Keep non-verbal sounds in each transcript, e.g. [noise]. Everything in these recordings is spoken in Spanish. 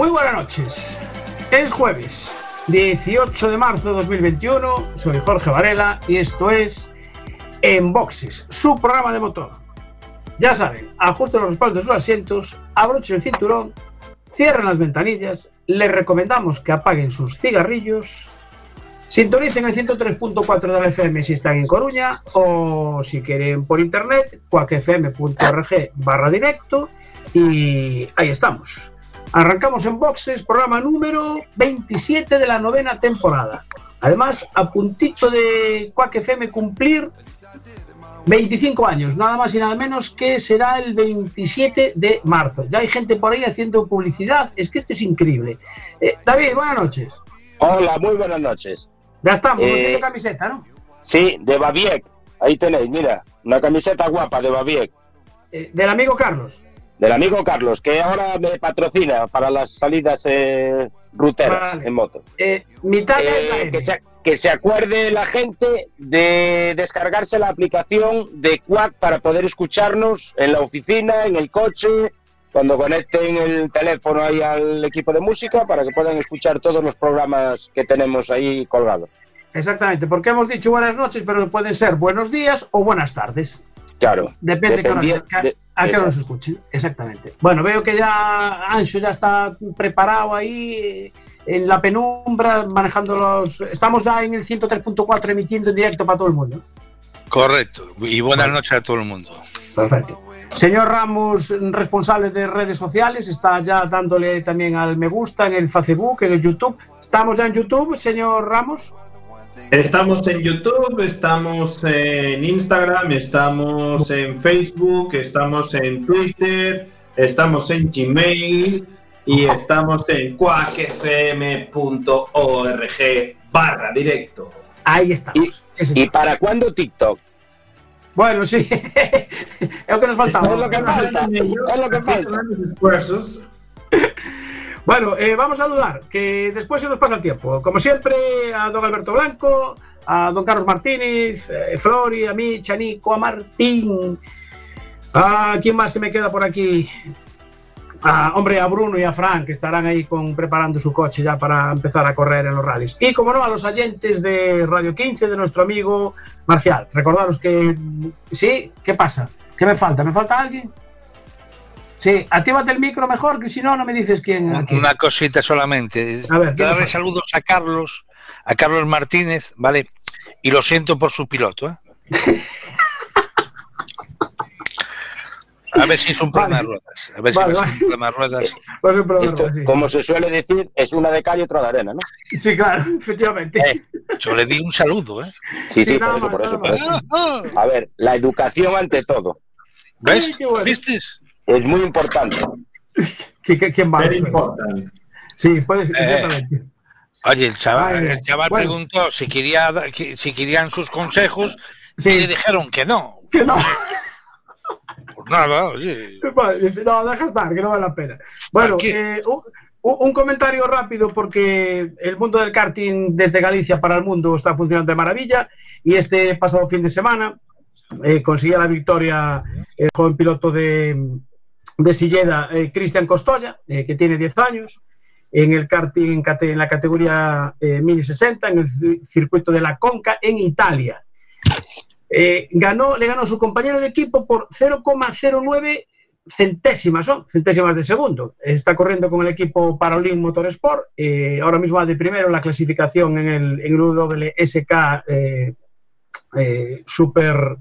Muy buenas noches. Es jueves, 18 de marzo de 2021. Soy Jorge Varela y esto es En Boxes, su programa de motor. Ya saben, ajusten los respaldos de sus asientos, abrochen el cinturón, cierren las ventanillas, les recomendamos que apaguen sus cigarrillos, sintonicen el 103.4 de la FM si están en Coruña o si quieren por internet, cuacfm.org barra directo y ahí estamos. Arrancamos en boxes, programa número 27 de la novena temporada. Además, a puntito de Quack FM cumplir 25 años, nada más y nada menos que será el 27 de marzo. Ya hay gente por ahí haciendo publicidad, es que esto es increíble. Eh, David, buenas noches. Hola, muy buenas noches. Ya estamos, Eh, no camiseta, ¿no? Sí, de Babiek. Ahí tenéis, mira, una camiseta guapa de Babiek. Eh, del amigo Carlos. Del amigo Carlos, que ahora me patrocina para las salidas eh, ruteras Vale. en moto. Eh, Eh, se, que se acuerde la gente de descargarse la aplicación de Quack para poder escucharnos en la oficina, en el coche, cuando conecten el teléfono ahí al equipo de música para que puedan escuchar todos los programas que tenemos ahí colgados. Exactamente, porque hemos dicho buenas noches, pero pueden ser buenos días o buenas tardes. Claro. Depende de que- de- a qué hora nos exacto. escuchen. Exactamente. Bueno, veo que ya Ancho ya está preparado ahí eh, en la penumbra, manejando los. Estamos ya en el 103.4 emitiendo en directo para todo el mundo. Correcto. Y buenas noches a todo el mundo. Perfecto. Señor Ramos, responsable de redes sociales, está ya dándole también al me gusta en el Facebook, en el YouTube. ¿Estamos ya en YouTube, señor Ramos? Estamos en YouTube, estamos en Instagram, estamos en Facebook, estamos en Twitter, estamos en Gmail y estamos en quackfm.org barra directo. Ahí estamos. ¿Y para cuándo TikTok? Bueno, sí. [laughs] es lo que nos faltaba. Es lo que falta. Es lo que falta. Esfuerzos. Bueno, eh, vamos a saludar, que después se nos pasa el tiempo. Como siempre, a don Alberto Blanco, a don Carlos Martínez, eh, Flori, a mí, Chanico, a Martín. ¿A quién más que me queda por aquí? A, hombre, a Bruno y a Frank, que estarán ahí con, preparando su coche ya para empezar a correr en los rallies. Y como no, a los oyentes de Radio 15, de nuestro amigo Marcial. Recordaros que... ¿Sí? ¿Qué pasa? ¿Qué me falta? ¿Me falta alguien? Sí, actívate el micro mejor, que si no, no me dices quién. Un- quién. Una cosita solamente. A ver, ¿qué Darle saludos a Carlos, a Carlos Martínez, ¿vale? Y lo siento por su piloto, ¿eh? A ver si es un problema Vale. de ruedas. A ver si Vale, vale. un problema de ruedas. [laughs] Pues un problema, Esto, sí. como se suele decir, es una de calle y otra de arena, ¿no? Sí, claro, [laughs] efectivamente. Eh, yo le di un saludo, ¿eh? Sí, sí, Sí, por eso, por eso, nada por más. eso. Ah, ah. A ver, la educación ante todo. ¿Ves? Ay, qué bueno. ¿Viste? Es muy importante. ¿Qui- qui- ¿Quién va? Very important. Sí, puede exactamente. Oye, el chaval, el chaval bueno. preguntó si, quería, si querían sus consejos Sí. y le dijeron que no. Que no. Pues nada, oye. No, deja estar, que no vale la pena. Bueno, eh, un, un- un comentario rápido porque el mundo del karting desde Galicia para el mundo está funcionando de maravilla y este pasado fin de semana eh, conseguía la victoria el joven piloto de, de Silleda, eh, Cristian Costoya, eh, que tiene 10 años, en el karting en, la categoría eh, Mini 60, en el ci- circuito de la Conca, en Italia. Eh, ganó, le ganó a su compañero de equipo por 0,09 centésimas, son centésimas de segundo. Está corriendo con el equipo Parolin Motorsport. eh, ahora mismo va de primero la clasificación en el, en el WSK Super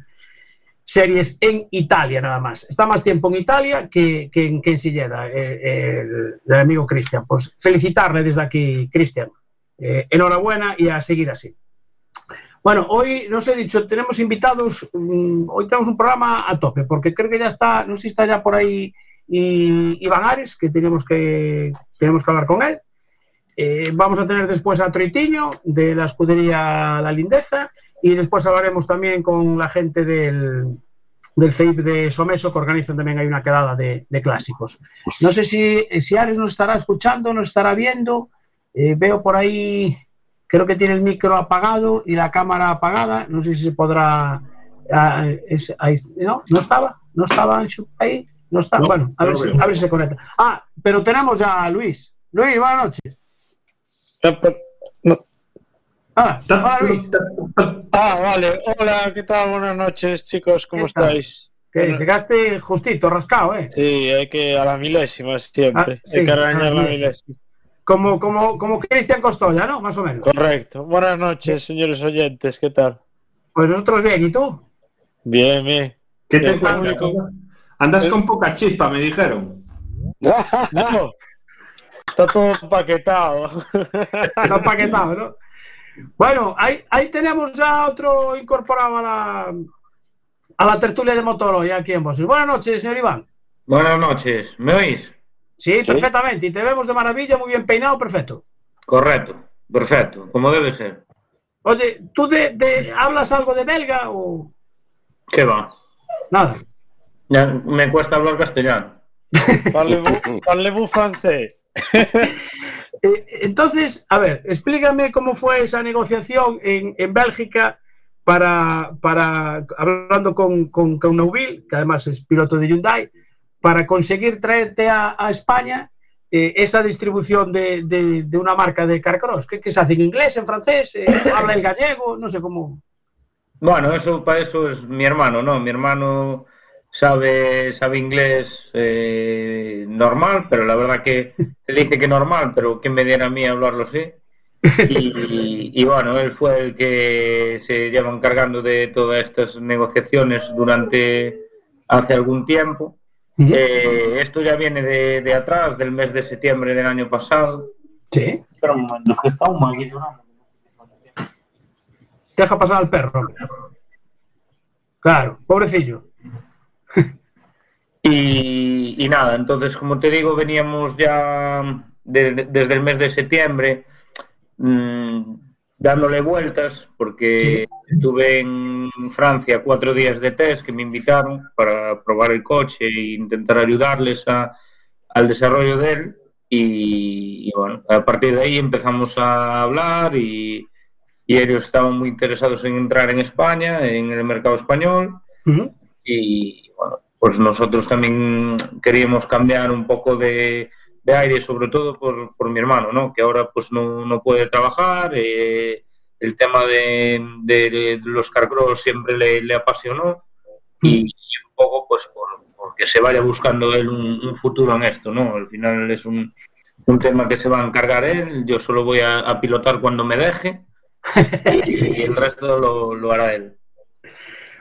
Series en Italia, nada más. Está más tiempo en Italia que, que en, que en Silleda, eh, el, amigo Cristian. Pues felicitarle desde aquí, Cristian. Eh, enhorabuena y a seguir así. Bueno, hoy nos he dicho, tenemos invitados, mm, hoy tenemos un programa a tope, porque creo que ya está, no sé si está ya por ahí y Iván Ares, que tenemos que, tenemos que hablar con él. Eh, vamos a tener después a Troitiño, de la escudería La Lindeza, y después hablaremos también con la gente del, del CEIP de Someso, que organizan también hay una quedada de, de clásicos. No sé si, si Ares nos estará escuchando, nos estará viendo. Eh, veo por ahí, creo que tiene el micro apagado y la cámara apagada. No sé si se podrá. ah, es- ahí- no, no estaba, no estaba en su- ahí. No está. No, bueno, a no ver, si, a ver si se conecta. Ah, pero tenemos ya a Luis. Luis, buenas noches. Ah, hola Luis. Ah, vale. Hola, ¿qué tal? Buenas noches, chicos. ¿Cómo estáis? Que Bueno. llegaste justito, rascado, ¿eh? Sí, hay que a la milésima siempre. Ah, sí, hay que arañar la milésima. Como, como, como Cristian Costoya, ¿no? Más o menos. Correcto. Buenas noches, señores oyentes. ¿Qué tal? Pues nosotros bien, ¿y tú? Bien, bien. ¿Qué te. Andas con poca chispa, me dijeron. No, está todo empaquetado. Está empaquetado, ¿no? Bueno, ahí, ahí tenemos ya otro incorporado a la, a la tertulia de motor hoy aquí en Bosses. Buenas noches, señor Iván. Buenas noches, ¿me oís? Sí, perfectamente. Y te vemos de maravilla, muy bien peinado, perfecto. Correcto, perfecto, como debe ser. Oye, ¿tú de, de- hablas algo de belga o ¿Qué va? nada? Ya me cuesta hablar castellano. Parlez-vous parlez-vous français. [laughs] Eh, entonces, a ver, explícame cómo fue esa negociación en, en Bélgica para, para hablando con, con, con que además es piloto de Hyundai, para conseguir traerte a, a España eh, esa distribución de, de- de una marca de carcross. ¿Qué, qué se hace en inglés, en francés? Eh, ¿Habla el gallego? No sé cómo. Bueno, eso para eso es mi hermano, ¿no? Mi hermano sabe, sabe inglés eh, normal, pero la verdad que él dice que normal, pero que me diera a mí hablarlo así. Y, y bueno, él fue el que se lleva encargando de todas estas negociaciones durante hace algún tiempo. Eh, esto ya viene de, de atrás, del mes de septiembre del año pasado. Sí. Espera un momento, que está un maguillo. Deja pasar al perro. Claro, pobrecillo. [laughs] Y, y nada, entonces, como te digo, veníamos ya de- de- desde el mes de septiembre mm, dándole vueltas, porque estuve en Francia cuatro días de test que me invitaron para probar el coche e intentar ayudarles a- al desarrollo de él. Y, y bueno, a partir de ahí empezamos a hablar y, y ellos estaban muy interesados en entrar en España, en el mercado español Ujú. y bueno, pues nosotros también queríamos cambiar un poco de, de aire, sobre todo por, por mi hermano, ¿no? que ahora pues no, no puede trabajar, eh, el tema de, de- de los carcross siempre le, le apasionó y, y un poco pues por, porque se vaya buscando él un, un futuro en esto, ¿no? Al final es un, un tema que se va a encargar él, yo solo voy a, a pilotar cuando me deje [laughs] y, el resto lo, lo hará él.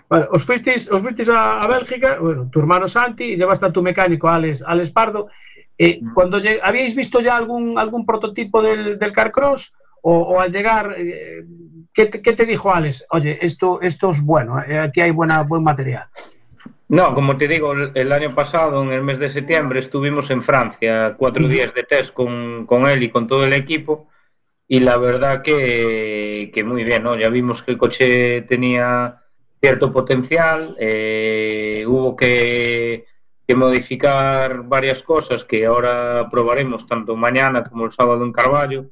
Vale, os fuisteis, os fuisteis a, a Bélgica, bueno, tu hermano Santi, y llevaste a tu mecánico Alex, Alex Pardo. Eh, cuando lleg- ¿Habíais visto ya algún, algún prototipo del, del Carcross? O, o al llegar, eh, ¿qué, te, qué te dijo Alex? Oye, esto, esto es bueno, eh, aquí hay buena, buen material. No, como te digo, el, año pasado, en el mes de septiembre, estuvimos en Francia cuatro Ujú. días de test con, con él y con todo el equipo. Y la verdad que, que muy bien, ¿no? Ya vimos que el coche tenía cierto potencial. eh, hubo que, que modificar varias cosas que ahora probaremos tanto mañana como el sábado en Carballo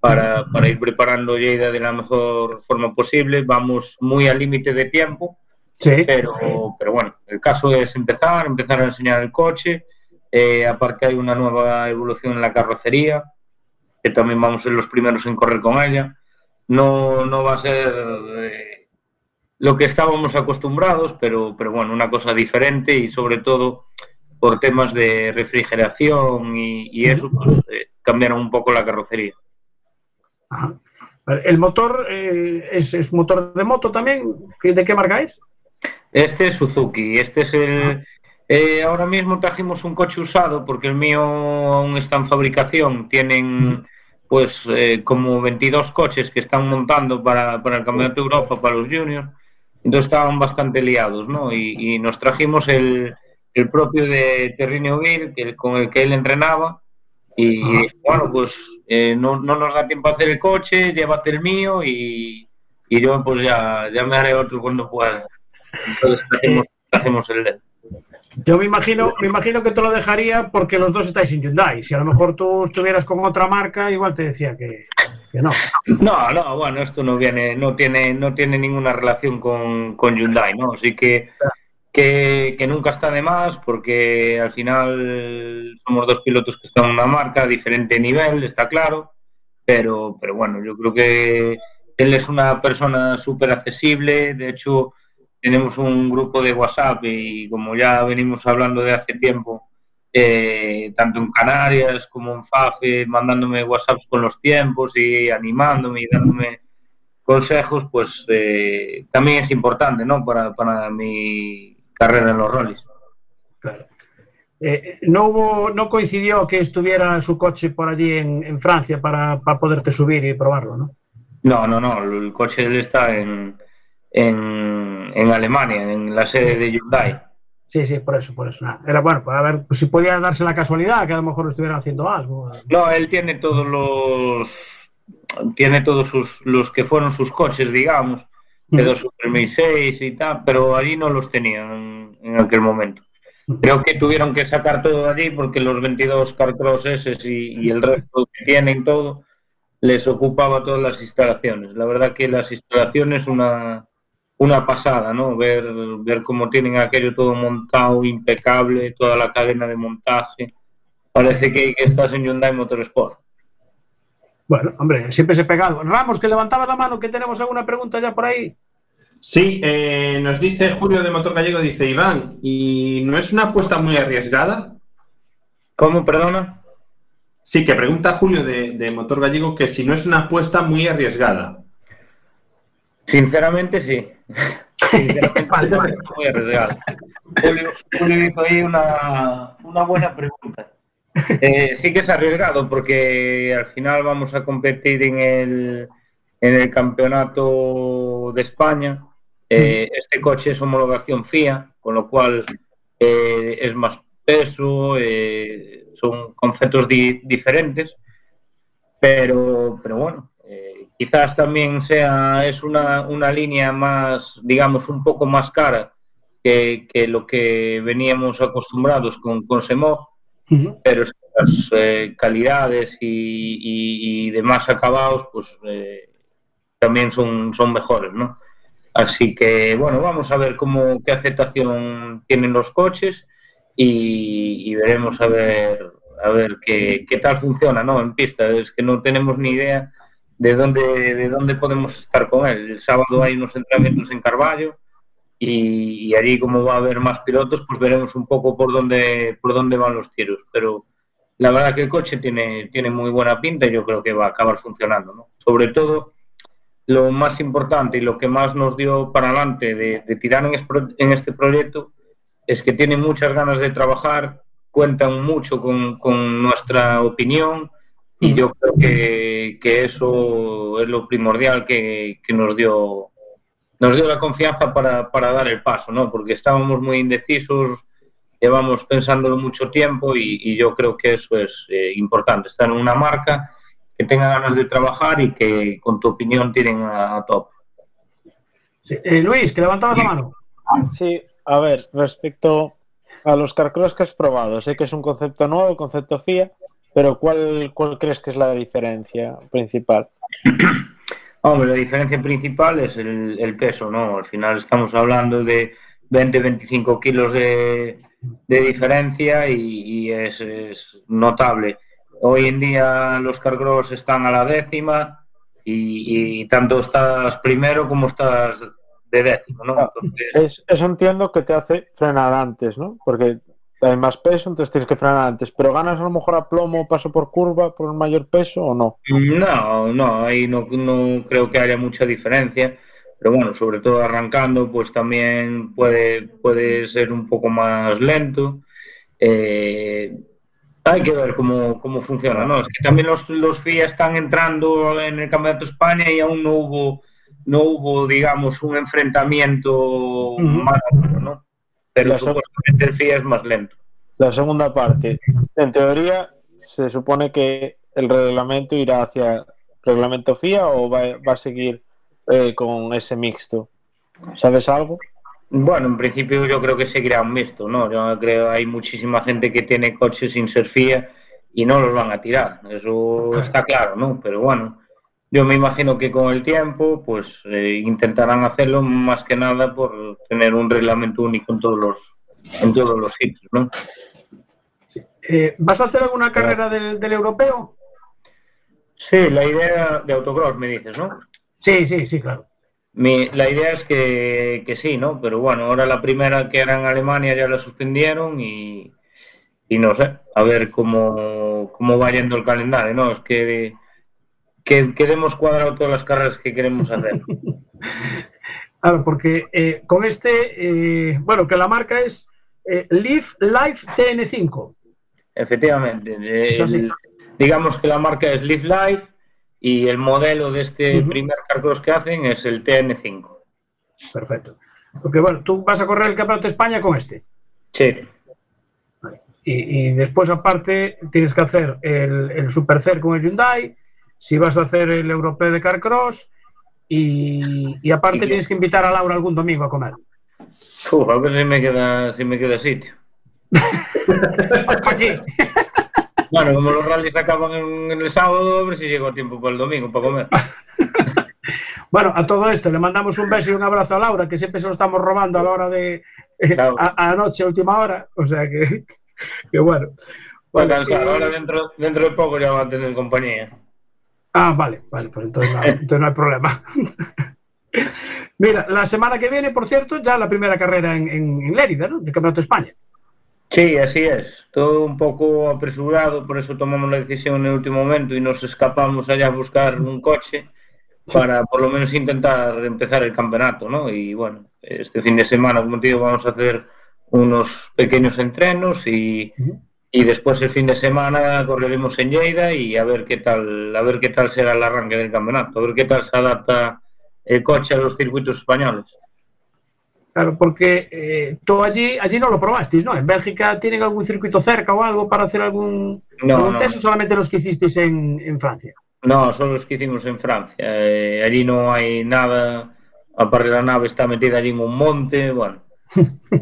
para, para ir preparando Lleida de la mejor forma posible. Vamos muy al límite de tiempo Sí. pero, pero bueno, el caso es empezar, empezar a enseñar el coche. Eh, aparte hay una nueva evolución en la carrocería, que también vamos a ser los primeros en correr con ella. No, no va a ser eh, lo que estábamos acostumbrados, pero, pero bueno, una cosa diferente y sobre todo por temas de refrigeración y, y eso, pues, eh, cambiaron un poco la carrocería. Ajá. El motor eh, es, es motor de moto también. ¿Qué- ¿De qué marca es? Este es Suzuki, este es el... eh, ahora mismo trajimos un coche usado porque el mío aún está en fabricación. Tienen pues eh, como 22 coches que están montando para, para el Campeonato de Europa, para los juniors, entonces estaban bastante liados, ¿no? Y, y nos trajimos el, el propio de Terrinio Vir, que, con el que él entrenaba, y bueno, pues eh, no, no, nos da tiempo a hacer el coche, llévate el mío y, y yo pues ya, ya me haré otro cuando pueda. Entonces hacemos, hacemos el LED. Yo me imagino, me imagino que te lo dejaría porque los dos estáis en Hyundai. Si a lo mejor tú estuvieras con otra marca, igual te decía que, que no. No, no, bueno, esto no viene, no tiene, no tiene ninguna relación con, con Hyundai, ¿no? Así que que, que, nunca está de más porque al final somos dos pilotos que están en una marca, diferente nivel, está claro, pero, pero bueno, yo creo que él es una persona súper accesible, de hecho tenemos un grupo de WhatsApp y como ya venimos hablando de hace tiempo, eh, tanto en Canarias como en FAFE, mandándome WhatsApps con los tiempos y animándome y dándome consejos, pues eh, también es importante, ¿no? Para, para mi carrera en los rallies. Claro. Eh, no hubo, no coincidió que estuviera su coche por allí en, en Francia para, para, poderte subir y probarlo, ¿no? No, no, no. El coche él está en, en, en, Alemania, en la sede de Hyundai. Sí, sí, por eso, por eso. Era bueno, para ver pues, si podía darse la casualidad que a lo mejor estuvieran haciendo algo. No, él tiene todos los tiene todos sus los que fueron sus coches, digamos, de dos Super 1006 y tal, pero allí no los tenían en aquel momento. Creo que tuvieron que sacar todo allí porque los 22 Carcross S y, y, el resto que tienen todo les ocupaba todas las instalaciones. La verdad que las instalaciones una una pasada, ¿no? Ver, ver cómo tienen aquello todo montado, impecable, toda la cadena de montaje. Parece que, que estás en Hyundai Motorsport. Bueno, hombre, siempre se pegado. Ramos, que levantaba la mano, que tenemos alguna pregunta ya por ahí. Sí, eh, nos dice Julio de Motor Gallego, dice Iván, ¿y no es una apuesta muy arriesgada? ¿Cómo, perdona? Sí, que pregunta Julio de, de Motor Gallego que si no es una apuesta muy arriesgada. Sinceramente, sí. Vale. muy arriesgado. Julio, Julio hizo ahí una, una buena pregunta. Eh, sí que es arriesgado porque al final vamos a competir en el, en el campeonato de España. Eh, este coche es homologación FIA, con lo cual eh, es más peso, son conceptos di diferentes, pero, pero bueno, quizás también sea, es una, una, línea más, digamos, un poco más cara que, que lo que veníamos acostumbrados con, con Semog, uh -huh. pero las eh, calidades y, y, y, demás acabados, pues eh, también son, son mejores, ¿no? Así que, bueno, vamos a ver cómo, qué aceptación tienen los coches y, y veremos a ver, a ver qué, qué, tal funciona, ¿no? En pista, es que no tenemos ni idea de dónde, de dónde podemos estar con él. El sábado hay unos entrenamientos en Carballo y, y, allí como va a haber más pilotos, pues veremos un poco por dónde, por dónde van los tiros. Pero la verdad que el coche tiene, tiene muy buena pinta y yo creo que va a acabar funcionando. ¿no? Sobre todo, lo más importante y lo que más nos dio para adelante de, de tirar en, en, este proyecto es que tiene muchas ganas de trabajar, cuentan mucho con, con nuestra opinión y yo creo que, que, eso es lo primordial que, que, nos dio nos dio la confianza para, para, dar el paso, ¿no? Porque estábamos muy indecisos, llevamos pensándolo mucho tiempo y, y yo creo que eso es eh, importante, estar en una marca que tenga ganas de trabajar y que con tu opinión tienen a, a top. Sí. Eh, Luis, que levantabas la mano. Sí, a ver, respecto a los carcross que has probado, sé que es un concepto nuevo, concepto FIA, pero ¿cuál, cuál crees que es la diferencia principal? [clears throat] Hombre, la diferencia principal es el, el, peso, ¿no? Al final estamos hablando de 20-25 kilos de, de diferencia y, y es, es, notable. Hoy en día los cargos están a la décima y, y, tanto estás primero como estás de décimo, ¿no? Entonces... Es, eso entiendo que te hace frenar antes, ¿no? Porque hay más peso, entonces tienes que frenar antes. ¿Pero ganas a lo mejor a plomo, paso por curva, por un mayor peso o no? No, no, ahí no, no creo que haya mucha diferencia. Pero bueno, sobre todo arrancando, pues también puede, puede ser un poco más lento. Eh, Hay que ver cómo, cómo funciona, ¿no? Es que también los, los FIA están entrando en el Campeonato de España y aún no hubo, no hubo digamos, un enfrentamiento más duro, ¿no? Pero La supuestamente el FIA es más lento. La segunda parte. En teoría, se supone que el reglamento irá hacia reglamento FIA o va, va a seguir eh, con ese mixto. ¿Sabes algo? Bueno, en principio yo creo que seguirá un mixto, ¿no? Yo creo que hay muchísima gente que tiene coches sin ser FIA y no los van a tirar, eso está claro, ¿no? Pero bueno, yo me imagino que con el tiempo, pues eh, intentarán hacerlo más que nada por tener un reglamento único en todos los en todos los sitios, ¿no? Eh, ¿Vas a hacer alguna carrera del, del europeo? Sí, la idea de autocross me dices, ¿no? Sí, sí, sí, claro. Mi- la idea es que, que sí, ¿no? Pero bueno, ahora la primera que era en Alemania ya la suspendieron y, y no sé, a ver cómo, cómo va yendo el calendario, ¿no? Es que, que queremos cuadrado todas las carreras que queremos hacer. [laughs] Claro, porque eh, con este, eh, bueno, que la marca es eh, Live Life TN5. Efectivamente. eh, el- digamos que la marca es Live Life y el modelo de este primer carcross que hacen es el TN5. Perfecto. Porque bueno, tú vas a correr el Campeonato de España con este. Sí, Y, y después, aparte, tienes que hacer el, el Super Cer con el Hyundai. Si vas a hacer el Europeo de Carcross. Y, y aparte, Y tienes que invitar a Laura algún domingo a comer. Uf, a ver si me queda, si me queda sitio. Aquí. Bueno, como los rallies acaban en, el sábado, a ver si llego a tiempo para el domingo para comer. [laughs] Bueno, a todo esto le mandamos un beso y un abrazo a Laura, que siempre se lo estamos robando a la hora de. Claro. a, a noche, a última hora. O sea que. que bueno. Bueno, cansar, eh, ahora dentro, dentro de poco ya va a tener compañía. Ah, vale, vale, pues entonces no, [laughs] entonces no hay problema. Mira, la semana que viene, por cierto, ya la primera carrera en, en, en Lérida, ¿no? Del Campeonato de España. Sí, así es. Todo un poco apresurado, por eso tomamos la decisión en el último momento y nos escapamos allá a buscar un coche para por lo menos intentar empezar el campeonato, ¿no? Y bueno, este fin de semana, como te digo, vamos a hacer unos pequeños entrenos y. y después el fin de semana correremos en Lleida y a ver qué tal a ver qué tal será el arranque del campeonato a ver qué tal se adapta el coche a los circuitos españoles. Claro porque eh, tú allí allí no lo probasteis no? En Bélgica tienen algún circuito cerca o algo para hacer algún, no, algún no. test o solamente los que hicisteis en, en, Francia? No son los que hicimos en Francia. Eh, allí no hay nada aparte la nave está metida allí en un monte bueno.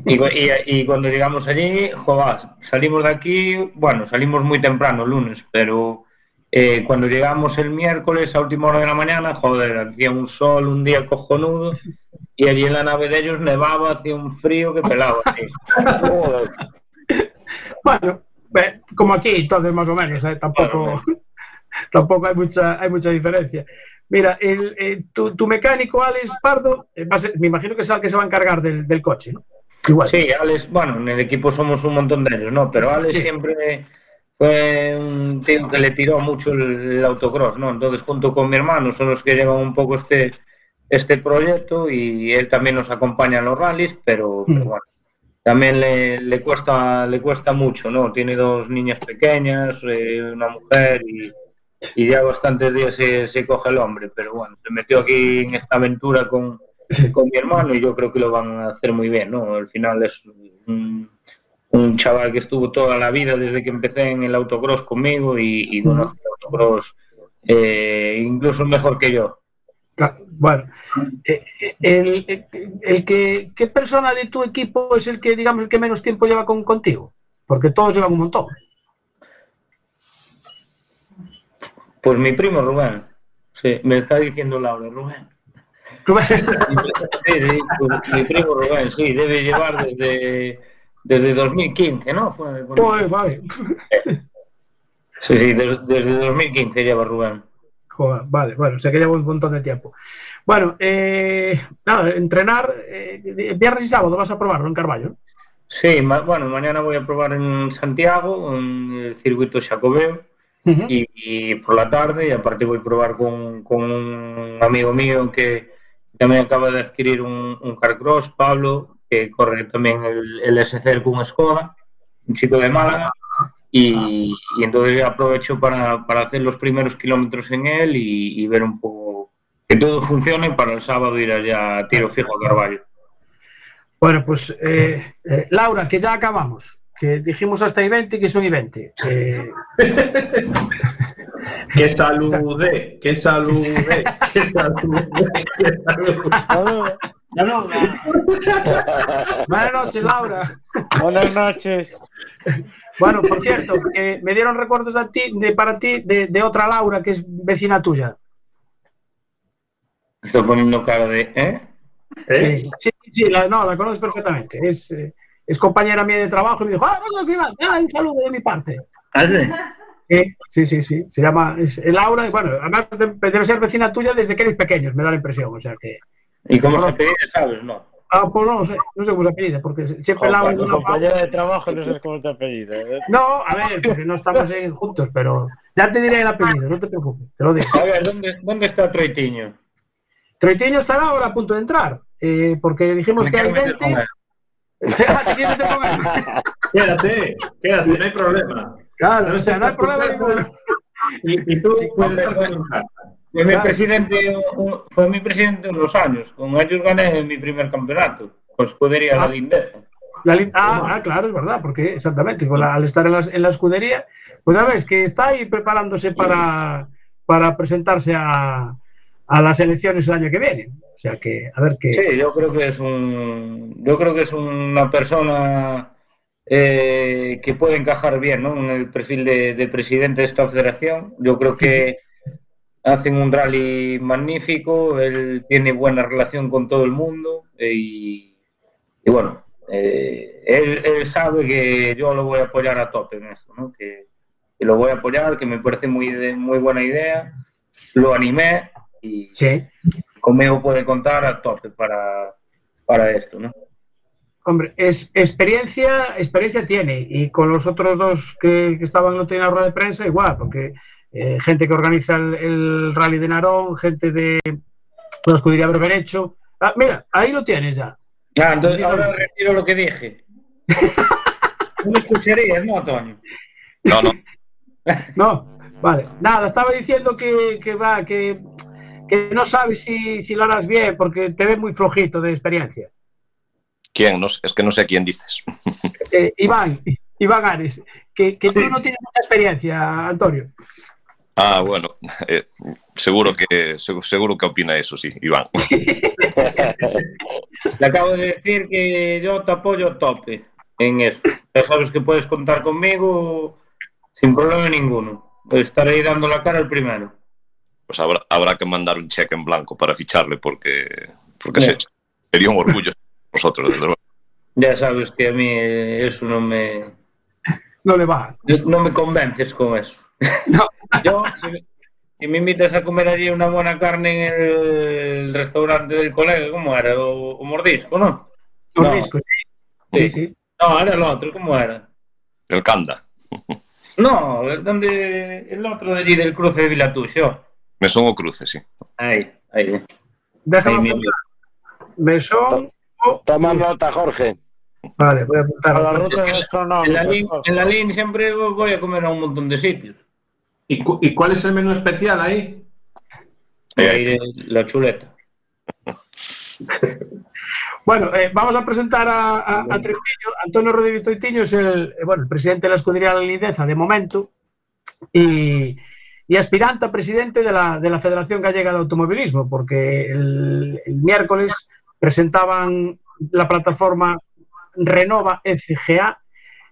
Y, cu- y- y cuando llegamos allí, joder, salimos de aquí, bueno, salimos muy temprano lunes, pero eh, cuando llegamos el miércoles a última hora de la mañana, joder, hacía un sol, un día cojonudo, y allí en la nave de ellos nevaba, hacía un frío que pelaba. [laughs] Bueno, como aquí, entonces más o menos, ¿eh? tampoco, [laughs] tampoco hay mucha, hay mucha diferencia. Mira, el, eh, tu, tu mecánico, Alex Pardo, eh, va a ser- me imagino que será el que se va a encargar del, del coche, ¿no? Igual. Sí, Alex, bueno, en el equipo somos un montón de ellos, ¿no? Pero Alex Sí. siempre fue un tío que le tiró mucho el, el autocross, ¿no? Entonces, junto con mi hermano, son los que llevan un poco este, este proyecto y él también nos acompaña en los rallies, pero, pero Mm. bueno, también le, le cuesta le cuesta mucho, ¿no? Tiene dos niñas pequeñas, eh, una mujer y, y ya bastantes días se, se coge el hombre, pero bueno, se metió aquí en esta aventura con, Sí. con mi hermano y yo creo que lo van a hacer muy bien, ¿no? Al final es un, un chaval que estuvo toda la vida desde que empecé en el autocross conmigo y, y conoce el autocross eh, incluso mejor que yo. Bueno, eh, eh, el, el- el que, ¿qué persona de tu equipo es el que, digamos, el que menos tiempo lleva con, contigo? Porque todos llevan un montón. Pues mi primo Rubén, sí, me está diciendo Laura, Rubén. [laughs] Sí, sí, pues mi primo Rubén, sí, debe llevar desde, desde 2015, ¿no? Fue Joder, vale. Sí, sí, desde, desde 2015 lleva Rubén. Joder, vale, bueno, o sea que lleva un montón de tiempo. Bueno, eh, nada, entrenar eh, viernes y sábado vas a probarlo en Carballo. Sí, ma- bueno, mañana voy a probar en Santiago, en el circuito Jacobeo, Uh -huh. y, y por la tarde, y aparte a probar con, con un amigo mío que también acaba de adquirir un, un carcross, Pablo, que corre también el, el SC con Escoda, un chico de Málaga, y, y entonces aprovecho para, para hacer los primeros kilómetros en él y, y ver un poco que todo funcione para el sábado ir allá a tiro fijo a Carvalho. Bueno, pues eh, eh, Laura, que ya acabamos. Que dijimos hasta y 20 que son y 20. Eh, [laughs] Que salude, que salude, que [laughs] salude, que salude. buenas noches, Laura. Buenas noches. Bueno, por cierto, que me dieron recuerdos de ti, de, para ti de, de otra Laura que es vecina tuya. Estoy poniendo cara de, ¿eh? ¿Eh? Sí, sí, sí, la, no, la conoces perfectamente. Es, eh, es compañera mía de trabajo y me dijo, ah, bueno, que va, ah, un saludo de mi parte. Sí, sí, sí, sí. Se llama es Laura, y bueno, además de- debe ser vecina tuya desde que eres pequeños, me da la impresión. O sea que. ¿Y cómo se pide, sabes? No. Ah, pues no lo sé, no sé cómo se apellida, porque siempre Laura es Tu una compañera de trabajo no sé cómo te apellido. ¿eh? No, a ver, porque no estamos en- juntos, pero ya te diré el apellido, no te preocupes, te lo digo. A ver, ¿dónde, dónde está Troitiño? Troitiño estará ahora a punto de entrar, eh, porque dijimos que hay quiero meter 20. [laughs] Quédate, quédate, no hay problema. Claro, o sea, no hay problema. Y, y tú puedes estar casa. Fue mi presidente, fue mi presidente unos años. Con ellos gané mi primer campeonato. Con escudería Ah. la Lindeza. La ah, ah, claro, es verdad, porque exactamente, con la- al estar en, las- en la escudería, pues ya ves que está ahí preparándose para, para presentarse a, a las elecciones el año que viene. O sea que, a ver qué. Sí, yo creo que es un, yo creo que es una persona eh, que puede encajar bien, ¿no? En el perfil de, de presidente de esta federación. Yo creo que hacen un rally magnífico. Él tiene buena relación con todo el mundo eh, y, y bueno, eh, él, él sabe que yo lo voy a apoyar a tope en esto, ¿no? Que, que lo voy a apoyar, que me parece muy, de- muy buena idea. Lo animé y, Sí. conmigo puede contar a tope para, para esto, ¿no? Hombre, es, experiencia, experiencia tiene. Y con los otros dos que, que estaban no tenían rueda de prensa, igual, porque eh, gente que organiza el, el rally de Narón, gente de la escudería Berberecho. Ah, mira, ahí lo tienes ya. Ah, entonces ahora retiro lo que dije. [laughs] No me escucharías, ¿no, Antonio? No, no. [laughs] No, vale. Nada, estaba diciendo que, que va, que, que no sabes si, si lo harás bien, porque te ves muy flojito de experiencia. ¿Quién? No es que no sé a quién dices. Eh, Iván, Iván Ares, que, que tú no tienes mucha experiencia, Antonio. Ah, bueno, [laughs] eh, seguro que seg- seguro que opina eso, sí, Iván. [laughs] Le acabo de decir que yo te apoyo tope en eso. Ya sabes que puedes contar conmigo sin problema ninguno. Estaré dando la cara el primero. Pues habrá, habrá que mandar un cheque en blanco para ficharle porque, porque Bien. se- sería un orgullo [laughs] nosotros, desde luego. Ya sabes que a mí eso no me, No le va. no me convences con eso. [laughs] No. Yo, si me, si me invitas a comer allí una buena carne en el restaurante del colega, ¿cómo era? O, o mordisco, ¿no? Discos, sí. Sí, sí. No, era el otro, ¿cómo era? El Canda. No, el donde el otro de allí del cruce de Vilatuxo. Me son o cruce, sí. Ahí, ahí. Déjame Ahí. Mesón. o- Toma nota, Jorge. Vale, voy a apuntar. A la ruta En la, en la lin siempre voy a comer a un montón de sitios. ¿Y, cu- y cuál es el menú especial ahí? Eh, Ahí de la chuleta. [laughs] Bueno, eh, vamos a presentar a, a, a. Antonio Rodríguez Toitiño es el, eh, bueno, el presidente de la escudería La Lindeza de momento y, y aspirante a presidente de la, de la Federación Gallega de Automovilismo, porque el, miércoles presentaban la plataforma Renova FGA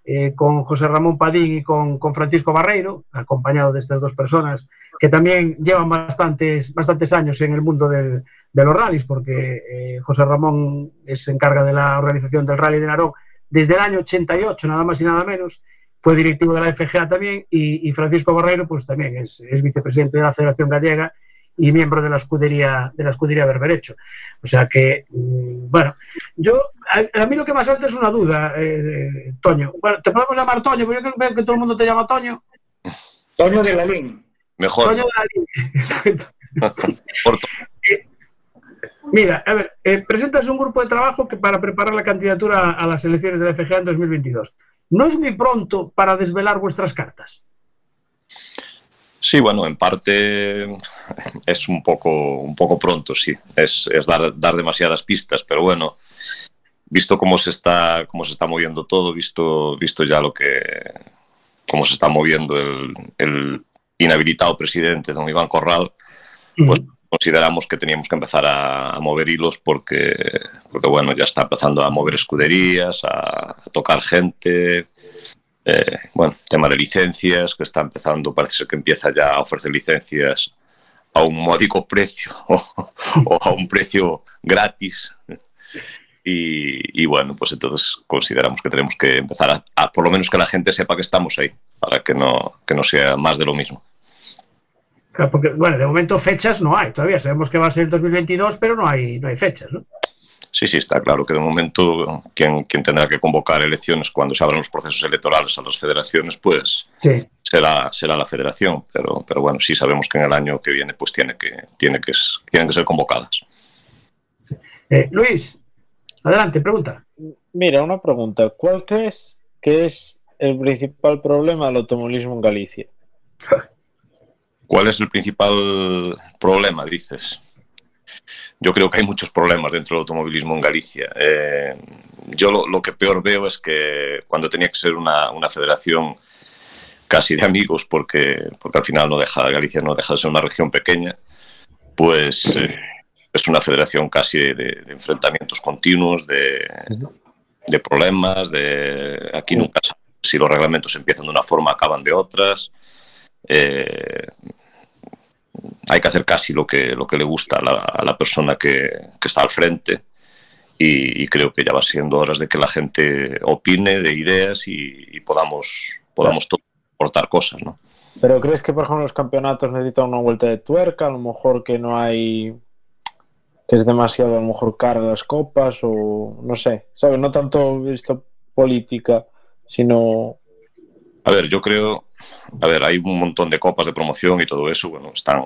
eh, con José Ramón Padín y con, con Francisco Barreiro, acompañado de estas dos personas que también llevan bastantes, bastantes años en el mundo del, de los rallies, porque eh, José Ramón se encarga de la organización del Rally de Narón desde el año 88, nada más y nada menos. Fue directivo de la FGA también y, y Francisco Barreiro pues también es, es vicepresidente de la Federación Gallega y miembro de la escudería de la escudería Berberecho. O sea que, mm, bueno, yo a, a mí lo que me salta es una duda, eh, Toño. Bueno, te podemos llamar Toño, pero yo creo que todo el mundo te llama Toño. Toño de la lin. Mejor. Toño de la Línea, [laughs] exacto. [laughs] Por Mira, a ver, eh, presentas un grupo de trabajo que para preparar la candidatura a las elecciones de la FGA en 2022. ¿No es muy pronto para desvelar vuestras cartas? Sí, bueno, en parte es un poco, un poco pronto, sí. Es, es dar, dar demasiadas pistas, pero bueno, visto cómo se está, cómo se está moviendo todo, visto, visto ya lo que cómo se está moviendo el, el inhabilitado presidente, don Iván Corral, pues consideramos que teníamos que empezar a, a, mover hilos porque, porque, bueno, ya está empezando a mover escuderías, a, a tocar gente, eh, bueno, tema de licencias, que está empezando, parece ser que empieza ya a ofrecer licencias a un módico precio [laughs] o, a un precio gratis. Y, y, bueno, pues entonces consideramos que tenemos que empezar a, a, por lo menos que la gente sepa que estamos ahí, para que no, que no sea más de lo mismo. Claro, porque, bueno, de momento fechas no hay, todavía sabemos que va a ser 2022, pero no hay, no hay fechas, ¿no? Sí, sí, está claro que de momento quien, quien, tendrá que convocar elecciones cuando se abran los procesos electorales a las federaciones, pues sí. será, será la federación. Pero, pero bueno, sí sabemos que en el año que viene pues tiene que, tiene que, tienen que ser convocadas. Sí. Eh, Luis, adelante, pregunta. Mira, una pregunta. ¿Cuál crees que es el principal problema del automovilismo en Galicia? [laughs] ¿Cuál es el principal problema, dices? yo creo que hay muchos problemas dentro del automovilismo en Galicia. Eh, yo lo, lo, que peor veo es que cuando tenía que ser una, una federación casi de amigos, porque, porque al final no deja, Galicia no deja de ser una región pequeña, pues eh, es una federación casi de, de enfrentamientos continuos, de, de, problemas, de aquí nunca si los reglamentos empiezan de una forma, acaban de otras. Eh, hay que hacer casi lo que, lo que le gusta a la, a la persona que, que, está al frente y, y, creo que ya va siendo horas de que la gente opine de ideas y, y podamos, podamos aportar cosas, ¿no? Pero crees que, por ejemplo, los campeonatos necesitan una vuelta de tuerca, a lo mejor que no hay que es demasiado a lo mejor carga las copas o no sé, ¿sabes? No tanto esta política, sino a ver, yo creo, a ver, hay un montón de copas de promoción y todo eso, bueno, están,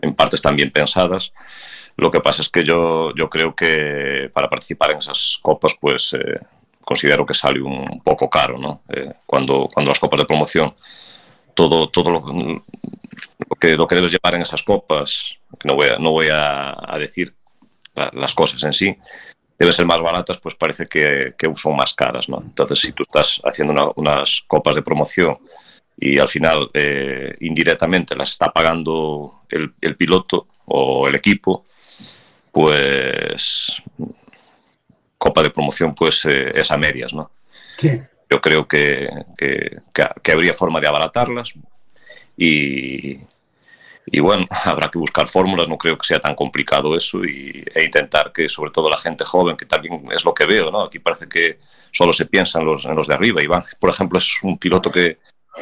en parte están bien pensadas. Lo que pasa es que yo, yo creo que para participar en esas copas, pues eh, considero que sale un poco caro, ¿no? Eh, cuando, cuando las copas de promoción, todo, todo lo, lo, que, lo que debes llevar en esas copas, que no voy a, no voy a, a decir las cosas en sí, deben ser más baratas, pues parece que, que son más caras, ¿no? Entonces, si tú estás haciendo una, unas copas de promoción y al final eh, indirectamente las está pagando el, el, piloto o el equipo, pues copa de promoción pues eh, es a medias, ¿no? Sí. Yo creo que, que, que, habría forma de abaratarlas y, y bueno, [laughs] habrá que buscar fórmulas, no creo que sea tan complicado eso y, e intentar que sobre todo la gente joven, que también es lo que veo, ¿no? Aquí parece que solo se piensa en los, en los de arriba. Iván, por ejemplo, es un piloto que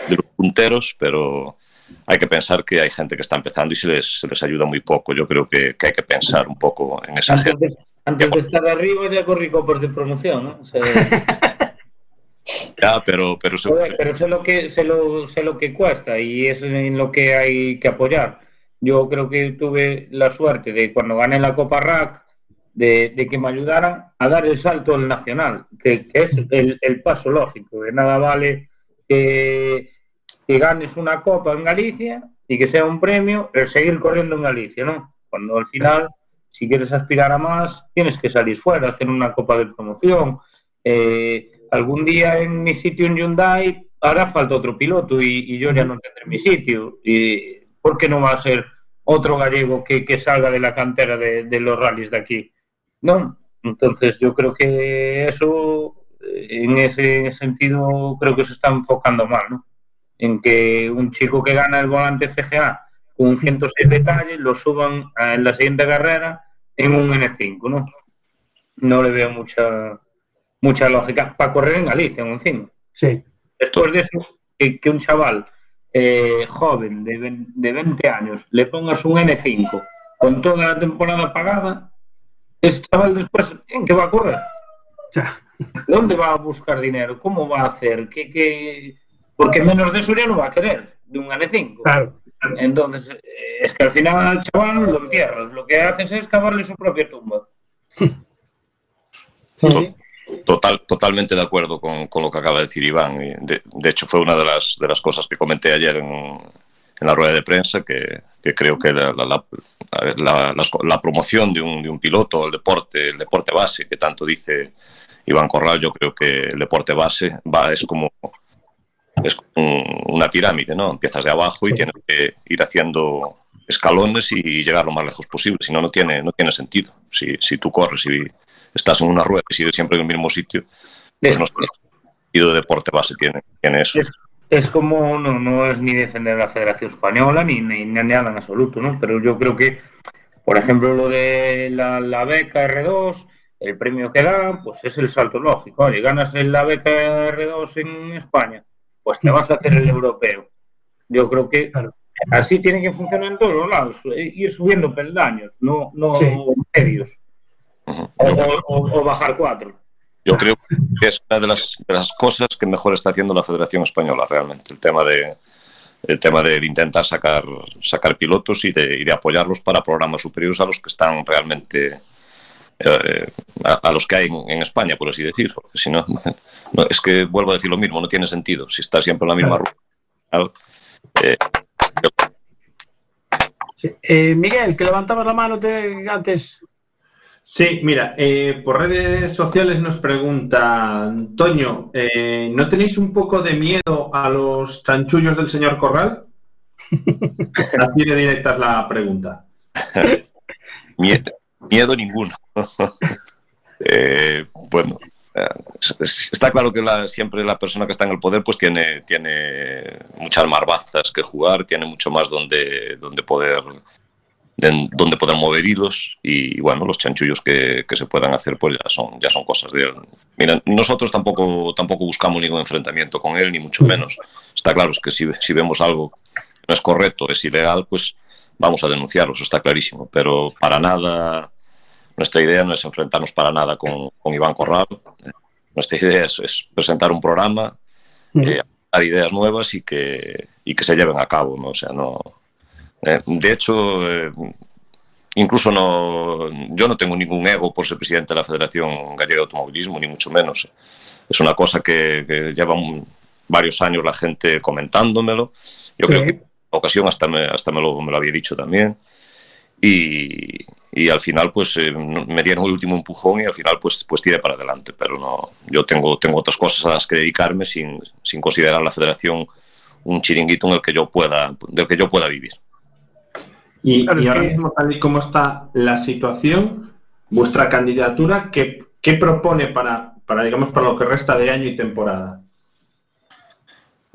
de los punteros, pero hay que pensar que hay gente que está empezando y se les, se les ayuda muy poco. Yo creo que, que, hay que pensar un poco en esa antes gente. De, antes de estar arriba ya corrí copas de promoción, ¿no? O sea... [laughs] Ya, pero, pero, se... pero sé, lo que, sé, lo, sé lo que cuesta y es en lo que hay que apoyar. Yo creo que tuve la suerte de cuando gané la Copa RAC, de, de que me ayudaran a dar el salto al nacional, que, que es el, el, paso lógico. De nada vale que, ganes una Copa en Galicia y que sea un premio el seguir corriendo en Galicia, ¿no? Cuando al final, si quieres aspirar a más, tienes que salir fuera, hacer una Copa de promoción. Eh, algún día en mi sitio en Hyundai hará falta otro piloto y, yo ya no tendré mi sitio. Y, ¿Por qué no va a ser otro gallego que, que salga de la cantera de, los rallies de aquí? No. Entonces yo creo que eso, en ese sentido, creo que se está enfocando mal, ¿no? En que un chico que gana el volante CGA con un 106 detalles lo suban en la siguiente carrera en un N5, ¿no? No le veo mucha mucha lógica para correr en Galicia, encima. Sí. Después de eso, que, que un chaval eh, joven de, 20, de 20 años le pongas un N5 con toda la temporada pagada, ese chaval después, ¿en qué va a correr? Ya. ¿Dónde va a buscar dinero? ¿Cómo va a hacer? ¿Qué, qué... Porque menos de eso ya no va a querer, de un N5. Claro. Entonces, eh, es que al final al chaval lo entierras. Lo que haces es cavarle su propia tumba. [laughs] Sí. sí. Total, totalmente de acuerdo con, con, lo que acaba de decir Iván. De, de, hecho, fue una de las, de las cosas que comenté ayer en, en la rueda de prensa, que, que creo que la, la, la, la, promoción de un, de un piloto, el deporte, el deporte base, que tanto dice Iván Corral, yo creo que el deporte base va, es como es como una pirámide, ¿no? Empiezas de abajo y tienes que ir haciendo escalones y llegar lo más lejos posible, si no, no tiene, no tiene sentido. Si, si tú corres y estás en una rueda y sigues siempre en el mismo sitio, pues no sentido de deporte base tiene, tiene eso. Es, es como, no, no es ni defender la Federación Española ni, ni, ni nada en absoluto, ¿no? Pero yo creo que, por ejemplo, lo de la, la beca R2, el premio que dan, pues es el salto lógico. Oye, ganas en la beca R2 en España, pues te vas a hacer el europeo. Yo creo que claro. así tiene que funcionar en todos los lados, ir subiendo peldaños, no, no sí. medios. Uh -huh. o, o, o, bajar cuatro. Yo creo que es una de las, de las, cosas que mejor está haciendo la Federación Española realmente, el tema de, el tema de intentar sacar, sacar pilotos y de, y de apoyarlos para programas superiores a los que están realmente eh, a, a, los que hay en, en, España, por así decir, porque si no, [laughs] no, es que vuelvo a decir lo mismo, no tiene sentido. Si está siempre en la misma ruta. Eh, sí. eh, Miguel, que levantabas la mano te, antes. Sí, mira, eh, por redes sociales nos pregunta Antonio, eh, ¿no tenéis un poco de miedo a los chanchullos del señor Corral? [laughs] Así de directa es la pregunta. [laughs] miedo, miedo ninguno. [laughs] eh, bueno, está claro que la, siempre la persona que está en el poder pues tiene, tiene muchas más bazas que jugar, tiene mucho más donde, donde poder de, donde poder mover hilos y bueno, los chanchullos que, que, se puedan hacer pues ya son, ya son cosas de él. Mira, nosotros tampoco, tampoco buscamos ningún enfrentamiento con él, ni mucho menos. Está claro es que si, si vemos algo que no es correcto, es ilegal, pues vamos a denunciarlo, eso está clarísimo, pero para nada nuestra idea no es enfrentarnos para nada con, con Iván Corral. Nuestra idea es, es presentar un programa, eh, dar ideas nuevas y que, y que se lleven a cabo. ¿no? O sea, no, eh, de hecho, eh, incluso no, yo no tengo ningún ego por ser presidente de la Federación Gallega de Automovilismo, ni mucho menos. Es una cosa que, que lleva un, varios años la gente comentándomelo. Yo sí. creo que en ocasión hasta me, hasta me, lo, me lo había dicho también. Y, y al final pues eh, me dieron el último empujón y al final pues, pues tiré para adelante, pero no, yo tengo, tengo otras cosas a las que dedicarme sin, sin considerar la federación un chiringuito en el que yo pueda, del que yo pueda vivir. Y, claro, y ahora que... mismo, tal y como está la situación, vuestra candidatura, ¿qué, qué propone para, para, digamos, para lo que resta de año y temporada?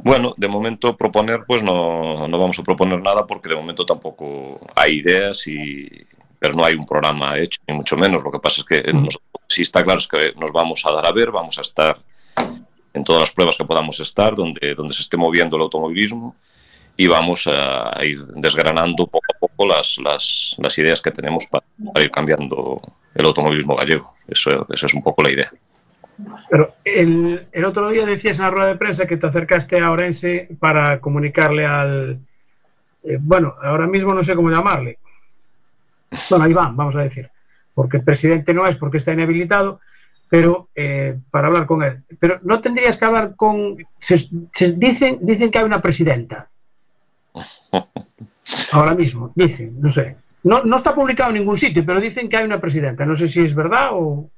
Bueno, de momento proponer, pues no, no vamos a proponer nada porque de momento tampoco hay ideas y, pero no hay un programa hecho, ni mucho menos. Lo que pasa es que nosotros, sí está claro es que nos vamos a dar a ver, vamos a estar en todas las pruebas que podamos estar, donde, donde se esté moviendo el automovilismo y vamos a, a ir desgranando poco a poco las, las, las ideas que tenemos para, para, ir cambiando el automovilismo gallego. Eso, eso es un poco la idea. Pero el, el, otro día decías en la rueda de prensa que te acercaste a Orense para comunicarle al... Eh, bueno, ahora mismo no sé cómo llamarle, bueno, van, vamos a decir, porque el presidente no es porque está inhabilitado, pero eh, para hablar con él. Pero no tendrías que hablar con... Se, se dicen, dicen que hay una presidenta. [laughs] Ahora mismo, dicen, no sé. No, no está publicado en ningún sitio, pero dicen que hay una presidenta. No sé si es verdad o...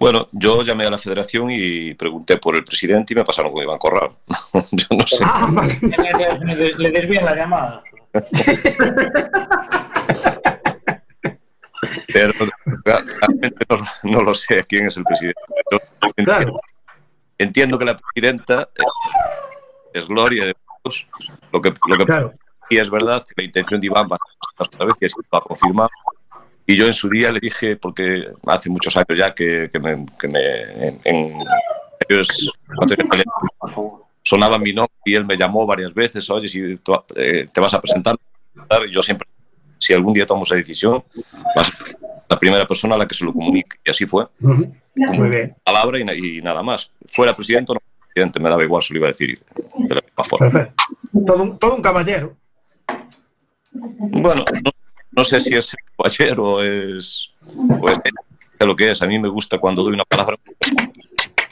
Bueno, yo llamé a la federación y pregunté por el presidente y me pasaron con Iván Corral. [laughs] yo no sé. Ah, le, le desvían la llamada. pero realmente no, no, lo sé quién es el presidente. Yo entiendo, claro. entiendo que la presidenta es Gloria de Dios. Lo que, lo que claro. y es verdad que la intención de Iván va a otra vez, que se va a confirmar. Y yo en su día le dije, porque hace muchos años ya que, que me, que me en, en sonaba mi nombre y él me llamó varias veces, oye, si tú, eh, te vas a presentar, yo siempre si algún día tomo esa decisión, vas a ser la primera persona a la que se lo comunique. Y así fue. Uh -huh. Muy bien. Palabra y, y, nada más. Fuera presidente o no presidente, me daba igual, se lo iba a decir de la misma forma. Perfecto. Todo un, todo un caballero. Bueno, no, no, sé si es caballero o es, o es lo que es. A mí me gusta cuando doy una palabra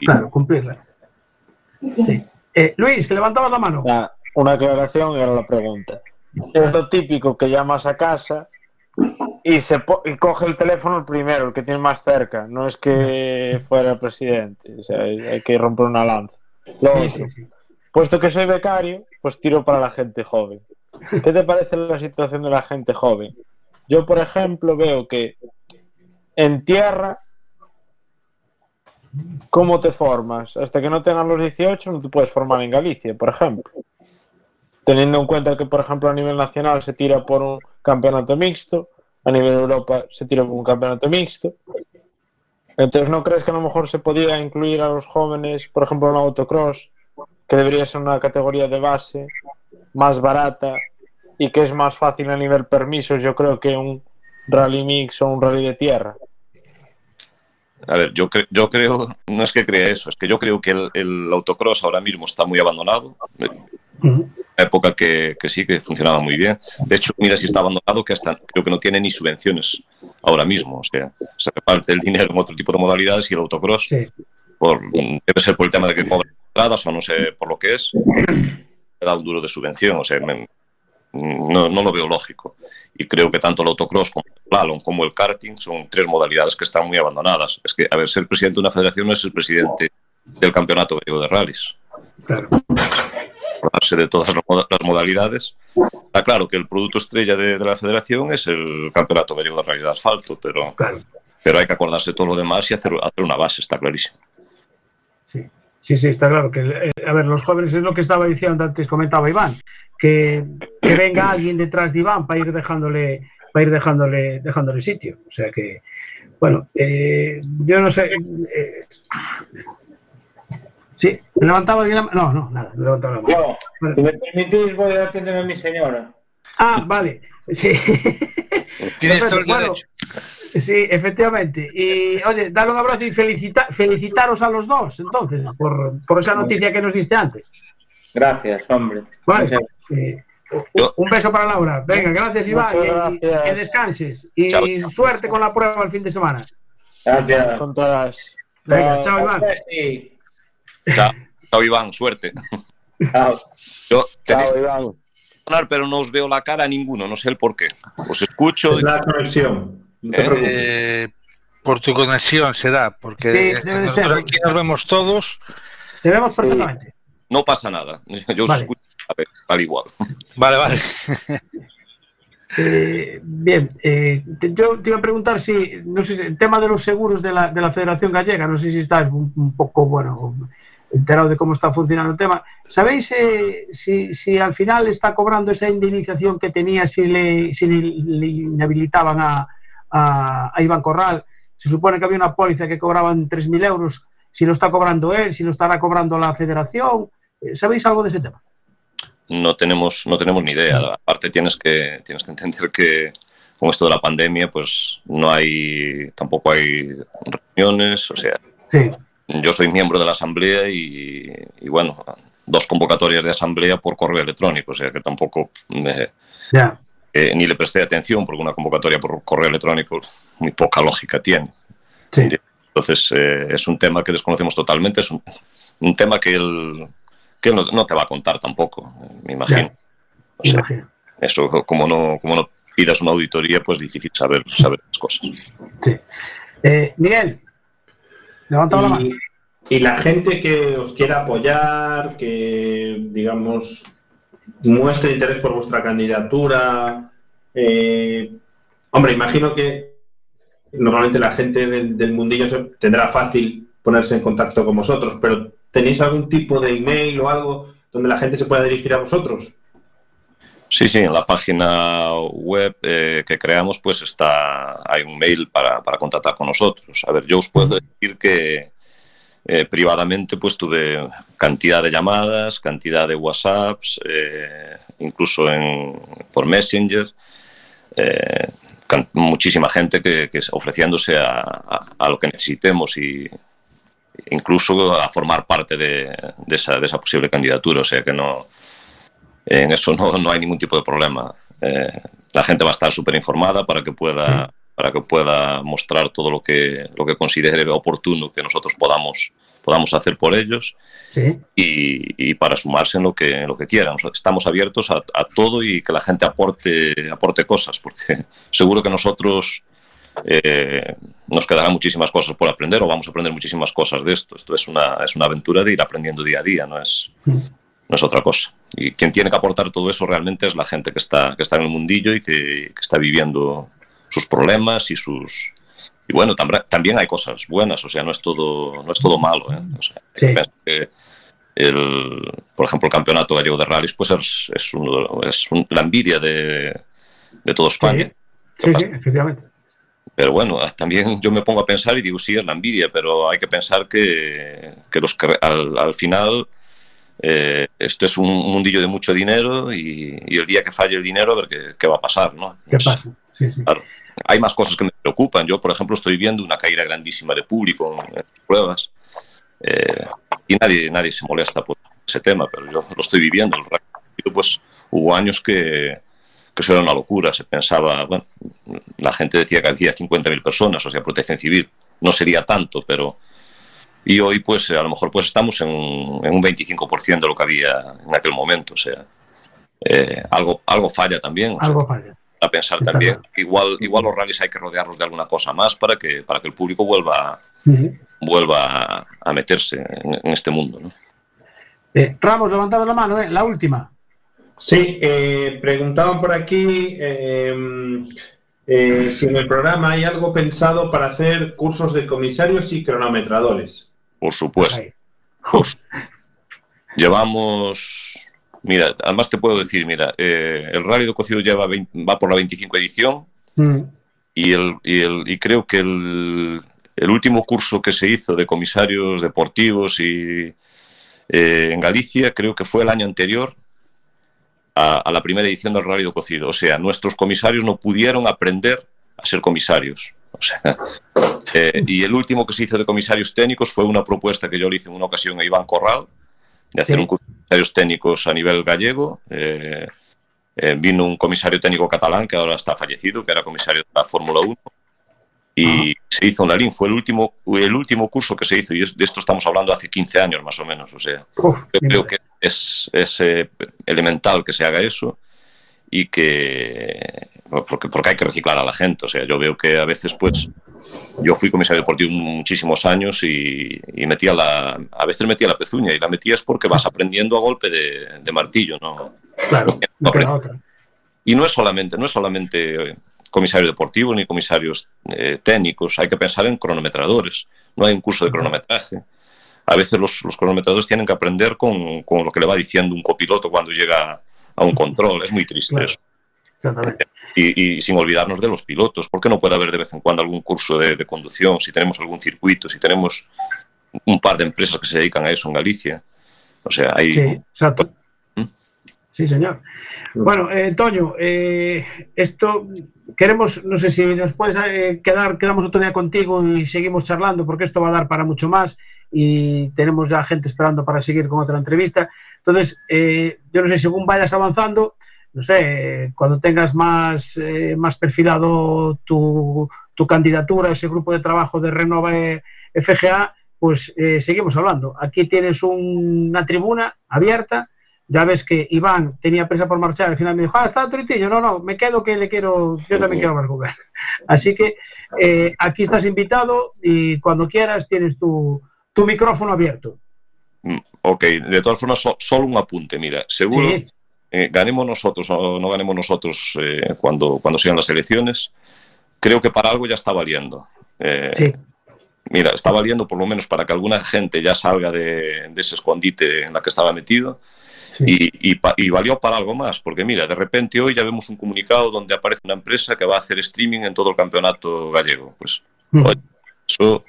Claro, cumplirla. Sí. Eh, Luis, que levantabas la mano. Ya, una aclaración era la pregunta. Es lo típico que llamas a casa y se po- y coge el teléfono el primero, el que tiene más cerca. No es que fuera el presidente. O sea, hay, hay que romper una lanza. Lo Sí, otro, sí, sí. puesto que soy becario, pues tiro para la gente joven. ¿Qué te parece la situación de la gente joven? Yo, por ejemplo, veo que en tierra, ¿cómo te formas? Hasta que no tengas los 18 no te puedes formar en Galicia, por ejemplo. Teniendo en cuenta que, por ejemplo, a nivel nacional se tira por un campeonato mixto, a nivel de Europa se tira por un campeonato mixto. Entonces, ¿no crees que a lo mejor se podía incluir a los jóvenes, por ejemplo, en autocross, que debería ser una categoría de base más barata y que es más fácil a nivel permisos, yo creo, que un rally mix o un rally de tierra? A ver, yo, cre- yo creo, no es que crea eso, es que yo creo que el, el autocross ahora mismo está muy abandonado. Ujú. época que, que sí, que funcionaba muy bien. De hecho, mira si está abandonado, que hasta creo que no tiene ni subvenciones ahora mismo. O sea, se reparte el dinero en otro tipo de modalidades y el autocross, Sí. por, debe ser por el tema de que cobran entradas o no sé por lo que es, da un duro de subvención. O sea, me- no, no lo veo lógico. Y creo que tanto el autocross como el slalom como el karting son tres modalidades que están muy abandonadas. Es que, a ver, ser presidente de una federación no es el presidente del campeonato gallego de rallies Claro. acordarse de todas las moda- las modalidades. Está claro que el producto estrella de, de la federación es el campeonato gallego de rallies de asfalto, pero, Claro. pero hay que acordarse de todo lo demás y hacer, hacer una base, está clarísimo. Sí. Sí, está claro que, eh, a ver, los jóvenes es lo que estaba diciendo antes, comentaba Iván, que, que venga alguien detrás de Iván para ir dejándole, para ir dejándole, dejándole sitio. O sea que, bueno, eh, yo no sé. eh, sí, levantaba bien la mano. No, no, nada, no levantaba la mano. Yo, si me permitís, voy a atender a mi señora. Ah, vale. Sí. Tienes todo el Bueno, derecho. Sí, efectivamente. Y oye, darle un abrazo y felicita- felicitaros a los dos, entonces, por, por esa noticia que nos diste antes. Gracias, hombre. Vale. Muchas- Eh, un- beso para Laura. Venga, gracias Iván. Gracias. que descanses. Y Chao. suerte con la prueba el fin de semana. Gracias. Con todas. Venga, chao Iván. Chao, chao, Iván, suerte. Chao. [laughs] Yo Chao, Iván. pero no os veo la cara a ninguno, no sé el por qué. Os escucho. Es la conexión. No te Eh, preocupes. Eh, por tu conexión será, porque Sí, debe ser. aquí nos vemos todos. Te vemos perfectamente. No pasa nada. Yo os Vale. escucho a ver, al igual. Vale, vale. [laughs] Eh, bien, eh, te- yo te iba a preguntar si, no sé, el tema de los seguros de la, de la Federación Gallega, no sé si estás un, un poco, bueno, enterado de cómo está funcionando el tema. ¿Sabéis eh, si, si al final está cobrando esa indemnización que tenía si le, si le, le inhabilitaban a, a, a Iván Corral? Se supone que había una póliza que cobraban 3.000 euros, si lo está cobrando él, si lo estará cobrando la Federación. Eh, ¿Sabéis algo de ese tema? no tenemos, no tenemos ni idea. Aparte tienes que, tienes que entender que con esto de la pandemia, pues no hay, tampoco hay reuniones, o sea, Sí, yo soy miembro de la asamblea y, y, bueno, dos convocatorias de asamblea por correo electrónico, o sea que tampoco me-. Eh, ni le presté atención porque una convocatoria por correo electrónico muy poca lógica tiene. Sí. Entonces eh, es un tema que desconocemos totalmente, es un, un tema que él, que él no, no te va a contar tampoco, me imagino. O me sea, imagino. eso como no, como no pidas una auditoría, pues difícil saber, saber las cosas. Sí. Eh, Miguel, levanta la mano. Y, y la gente que os quiera apoyar, que digamos muestre interés por vuestra candidatura, eh, hombre, imagino que normalmente la gente del, del mundillo se- tendrá fácil ponerse en contacto con vosotros, pero ¿tenéis algún tipo de email o algo donde la gente se pueda dirigir a vosotros? Sí, sí, en la página web eh, que creamos, pues está, hay un mail para, para contactar con nosotros. A ver, yo os puedo decir que eh, privadamente pues tuve cantidad de llamadas, cantidad de WhatsApps, eh, incluso en, por Messenger, eh, muchísima gente que, ofreciéndose a, a- a lo que necesitemos y incluso a formar parte de, de esa, de esa posible candidatura. O sea que no, en eso no, no hay ningún tipo de problema. Eh, la gente va a estar súper informada para que pueda para que pueda mostrar todo lo que lo que considere oportuno que nosotros podamos podamos hacer por ellos Sí. y, y para sumarse en lo que, en lo que quieran. Estamos abiertos a, a todo y que la gente aporte, aporte cosas, porque [laughs] seguro que nosotros eh, nos quedarán muchísimas cosas por aprender o vamos a aprender muchísimas cosas de esto. Esto es una, es una aventura de ir aprendiendo día a día, no es, no es otra cosa. Y quien tiene que aportar todo eso realmente es la gente que está, que está en el mundillo y que, que está viviendo sus problemas y sus... Y bueno, tam- también hay cosas buenas, o sea, no es todo, no es todo malo. ¿eh? O sea, Sí. pienso que el, por ejemplo, el campeonato gallego de rallies pues es, es, uno- es un- la envidia de, de todo España. Sí, sí, efectivamente. Pero bueno, ah, también yo me pongo a pensar y digo, sí, es la envidia, pero hay que pensar que, que los al, al final eh, esto es un mundillo de mucho dinero y, y el día que falle el dinero, a ver qué, qué va a pasar, ¿no? ¿Qué pasa? Sí, sí. Claro. Hay más cosas que me preocupan. Yo, por ejemplo, estoy viendo una caída grandísima de público en las pruebas eh, y nadie, nadie se molesta por ese tema, pero yo lo estoy viviendo. Pues hubo años que, que eso era una locura. Se pensaba, bueno, la gente decía que había 50.000 personas, o sea, protección civil. No sería tanto, pero... Y hoy, pues, a lo mejor pues estamos en, en un 25% de lo que había en aquel momento. O sea, eh, algo, algo falla también. o sea, Algo falla. A pensar Está también. claro. Igual, igual los rallies hay que rodearlos de alguna cosa más para que, para que el público vuelva, vuelva a, meterse en, en este mundo. ¿no? Eh, Ramos, levantaba la mano, ¿eh? La última. Sí, eh, preguntaban por aquí eh, eh, si en el programa hay algo pensado para hacer cursos de comisarios y cronometradores. Por supuesto. Pues, llevamos. Mira, además te puedo decir, mira, eh, el Rally de Cocido lleva 20 va por la 25 edición Mm. y, el, y, el, y creo que el, el último curso que se hizo de comisarios deportivos y eh, en Galicia creo que fue el año anterior a, a la primera edición del Rally de Cocido. O sea, nuestros comisarios no pudieron aprender a ser comisarios. O sea, eh, y el último que se hizo de comisarios técnicos fue una propuesta que yo le hice en una ocasión a Iván Corral de hacer Sí. un curso de comisarios técnicos a nivel gallego. Eh, eh, vino un comisario técnico catalán que ahora está fallecido, que era comisario de la Fórmula 1, y se hizo en la LIN. Fue el último, el último curso que se hizo, y de esto estamos hablando hace 15 años más o menos. O sea, Uf, yo creo que es, es eh, elemental que se haga eso y que porque, porque hay que reciclar a la gente. O sea, yo veo que a veces, pues, yo fui comisario deportivo muchísimos años y, y metía la, a veces metía la pezuña y la metías porque vas aprendiendo a golpe de, de martillo, ¿no? Claro, no. Y no es solamente, no es solamente eh, comisario deportivo ni comisarios eh, técnicos, hay que pensar en cronometradores. No hay un curso de cronometraje. A veces los, los cronometradores tienen que aprender con, con lo que le va diciendo un copiloto cuando llega a un control. Es muy triste Claro. eso. Exactamente. Y, y sin olvidarnos de los pilotos. ¿Por qué no puede haber de vez en cuando algún curso de, de conducción? Si tenemos algún circuito, si tenemos un par de empresas que se dedican a eso en Galicia. O sea, hay, Sí, exacto. ¿Mm? Sí, señor. Bueno, eh, Toño, eh, esto queremos, no sé si nos puedes eh, quedar, quedamos otro día contigo y seguimos charlando, porque esto va a dar para mucho más y tenemos ya gente esperando para seguir con otra entrevista. Entonces, eh, yo no sé, según vayas avanzando, no sé, cuando tengas más, eh, más perfilado tu, tu candidatura a ese grupo de trabajo de Renova FGA, pues eh, seguimos hablando. Aquí tienes un- una tribuna abierta. Ya ves que Iván tenía prisa por marchar. Al final me dijo, ah, está Toritillo. No, no, me quedo que le quiero, yo también quiero él. [laughs] Así que eh, aquí estás invitado y cuando quieras tienes tu, tu micrófono abierto. Mm, Ok, de todas formas, so- solo un apunte. Mira, seguro Sí, eh, ganemos nosotros o no ganemos nosotros eh, cuando, cuando sean las elecciones, creo que para algo ya está valiendo. Eh, sí, Mira, está valiendo por lo menos para que alguna gente ya salga de, de ese escondite en la que estaba metido sí. y, y y valió para algo más, porque mira, de repente hoy ya vemos un comunicado donde aparece una empresa que va a hacer streaming en todo el campeonato gallego. Pues Mm. oye, eso...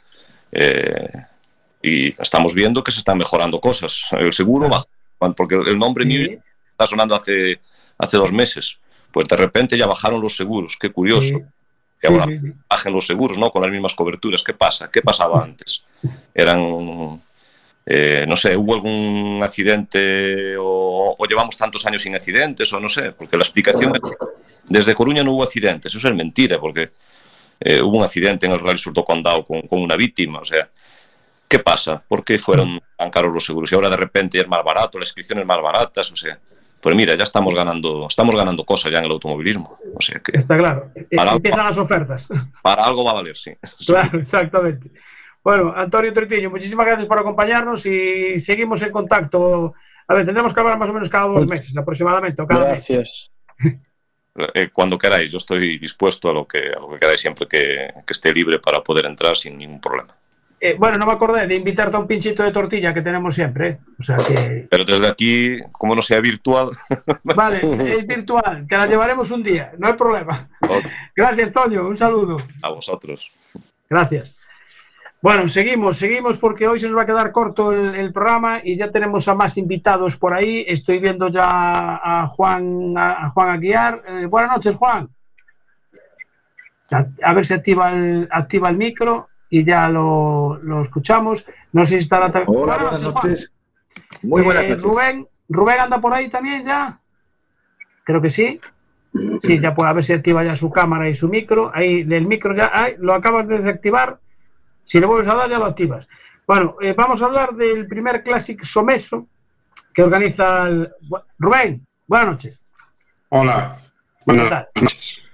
eh, y estamos viendo que se están mejorando cosas. El seguro baja, porque el nombre mío Sí, está sonando hace, hace dos meses. Pues de repente ya bajaron los seguros. Qué curioso. sí, sí, ahora sí, sí. bajen los seguros, ¿no? Con las mismas coberturas. ¿Qué pasa? ¿Qué pasaba antes? Eran, eh, no sé, hubo algún accidente o, o llevamos tantos años sin accidentes o no sé, porque la explicación es, desde Coruña no hubo accidentes. Eso es mentira, porque eh, hubo un accidente en el Rally Sur do Condado con, con una víctima, o sea, ¿qué pasa? ¿Por qué fueron tan caros los seguros? Y ahora de repente es más barato, las inscripciones más baratas, o sea, pues mira, ya estamos ganando, estamos ganando cosas ya en el automovilismo. O sea que Está claro. Eh, Para- Empiezan las ofertas. [laughs] para algo va a valer, sí. Claro, exactamente. Bueno, Antonio Tretiño, muchísimas gracias por acompañarnos y seguimos en contacto. A ver, tendremos que hablar más o menos cada dos meses aproximadamente, o cada mes. Gracias. [laughs] Eh, cuando queráis, yo estoy dispuesto a lo que, a lo que queráis siempre que, que esté libre para poder entrar sin ningún problema. Eh, bueno, no me acordé de invitarte a un pinchito de tortilla que tenemos siempre. ¿eh? O sea que. Pero desde aquí, como no sea virtual, [laughs] Vale, es virtual. Te la llevaremos un día, no hay problema. Gracias, Toño. Un saludo. a vosotros. Gracias. Bueno, seguimos, seguimos porque hoy se nos va a quedar corto el, el programa y ya tenemos a más invitados por ahí. Estoy viendo ya a Juan, a, a Juan Aguiar. Eh, buenas noches, Juan. A, a ver si activa el, activa el micro y ya lo, lo escuchamos. No sé si estará también. Hola, buenas noches. Muy buenas Eh, noches. Rubén, Rubén anda por ahí también ya. Creo que sí. Sí, ya puede a ver si activa ya su cámara y su micro. Ahí el micro ya ay, lo acabas de desactivar. Si le vuelves a dar, ya lo activas. Bueno, eh, vamos a hablar del primer Classic Someso que organiza el... Rubén, buenas noches. Hola. ¿Qué Buenas noches.